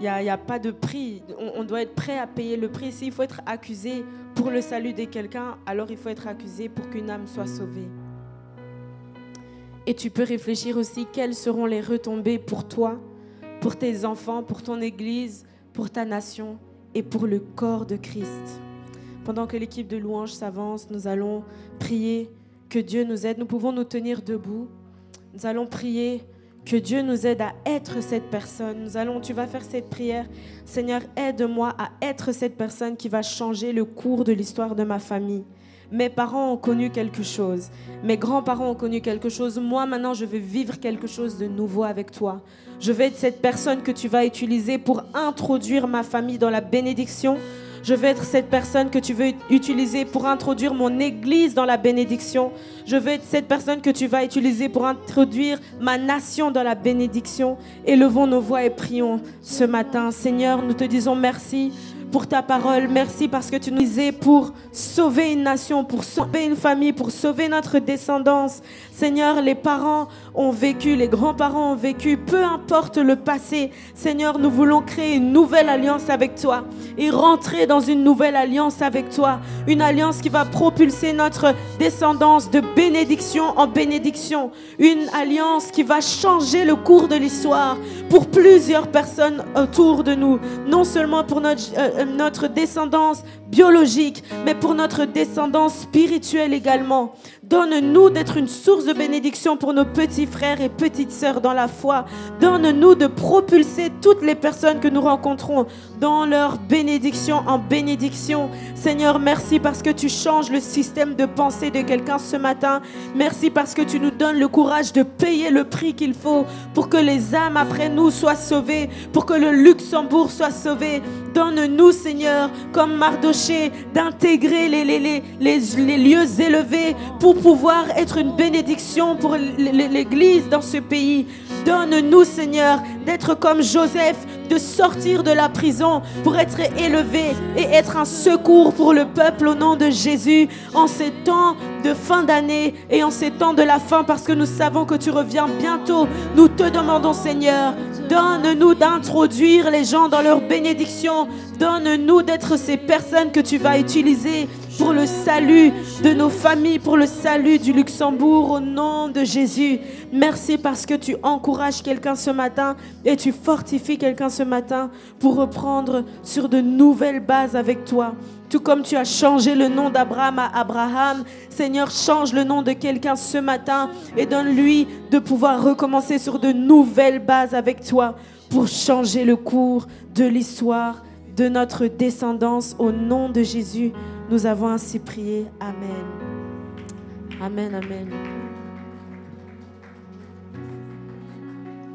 y a, [laughs] y a, pas de prix. On, on, doit être prêt à payer le prix. S'il faut être accusé pour le salut de quelqu'un, alors il faut être accusé pour qu'une âme soit sauvée. Et tu peux réfléchir aussi quelles seront les retombées pour toi, pour tes enfants, pour ton Église, pour ta nation et pour le corps de Christ. Pendant que l'équipe de louanges s'avance, nous allons prier que Dieu nous aide. Nous pouvons nous tenir debout. Nous allons prier que Dieu nous aide à être cette personne. Nous allons, tu vas faire cette prière. Seigneur, aide-moi à être cette personne qui va changer le cours de l'histoire de ma famille. Mes parents ont connu quelque chose. Mes grands-parents ont connu quelque chose. Moi, maintenant, je veux vivre quelque chose de nouveau avec toi. Je vais être cette personne que tu vas utiliser pour introduire ma famille dans la bénédiction. Je veux être cette personne que tu veux utiliser pour introduire mon église dans la bénédiction. Je veux être cette personne que tu vas utiliser pour introduire ma nation dans la bénédiction. Élevons nos voix et prions ce matin. Seigneur, nous te disons merci pour ta parole. Merci parce que tu nous disais pour sauver une nation, pour sauver une famille, pour sauver notre descendance. Seigneur, les parents ont vécu, les grands-parents ont vécu, peu importe le passé. Seigneur, nous voulons créer une nouvelle alliance avec toi et rentrer dans une nouvelle alliance avec toi. Une alliance qui va propulser notre descendance de bénédiction en bénédiction. Une alliance qui va changer le cours de l'histoire pour plusieurs personnes autour de nous. Non seulement pour notre, euh, notre descendance biologique, mais pour notre descendance spirituelle également. Donne-nous d'être une source de bénédiction pour nos petits frères et petites sœurs dans la foi. Donne-nous de propulser toutes les personnes que nous rencontrons dans leur bénédiction en bénédiction. Seigneur, merci parce que tu changes le système de pensée de quelqu'un ce matin. Merci parce que tu nous donnes le courage de payer le prix qu'il faut pour que les âmes après nous soient sauvées, pour que le Luxembourg soit sauvé. Donne-nous, Seigneur, comme D'intégrer les, les, lieux élevés pour pouvoir être une bénédiction pour l'Église dans ce pays. Donne-nous, Seigneur, d'être comme Joseph, de sortir de la prison pour être élevé et être un secours pour le peuple au nom de Jésus en ces temps de fin d'année et en ces temps de la fin parce que nous savons que tu reviens bientôt. Nous te demandons, Seigneur, donne-nous d'introduire les gens dans leur bénédiction. Donne-nous d'être ces personnes que tu vas utiliser pour le salut de nos familles, pour le salut du Luxembourg, au nom de Jésus. Merci parce que tu encourages quelqu'un ce matin et tu fortifies quelqu'un ce matin pour reprendre sur de nouvelles bases avec toi. Tout comme tu as changé le nom d'Abraham à Abraham, Seigneur, change le nom de quelqu'un ce matin et donne-lui de pouvoir recommencer sur de nouvelles bases avec toi pour changer le cours de l'histoire de notre descendance au nom de Jésus. Nous avons ainsi prié. Amen. Amen, amen.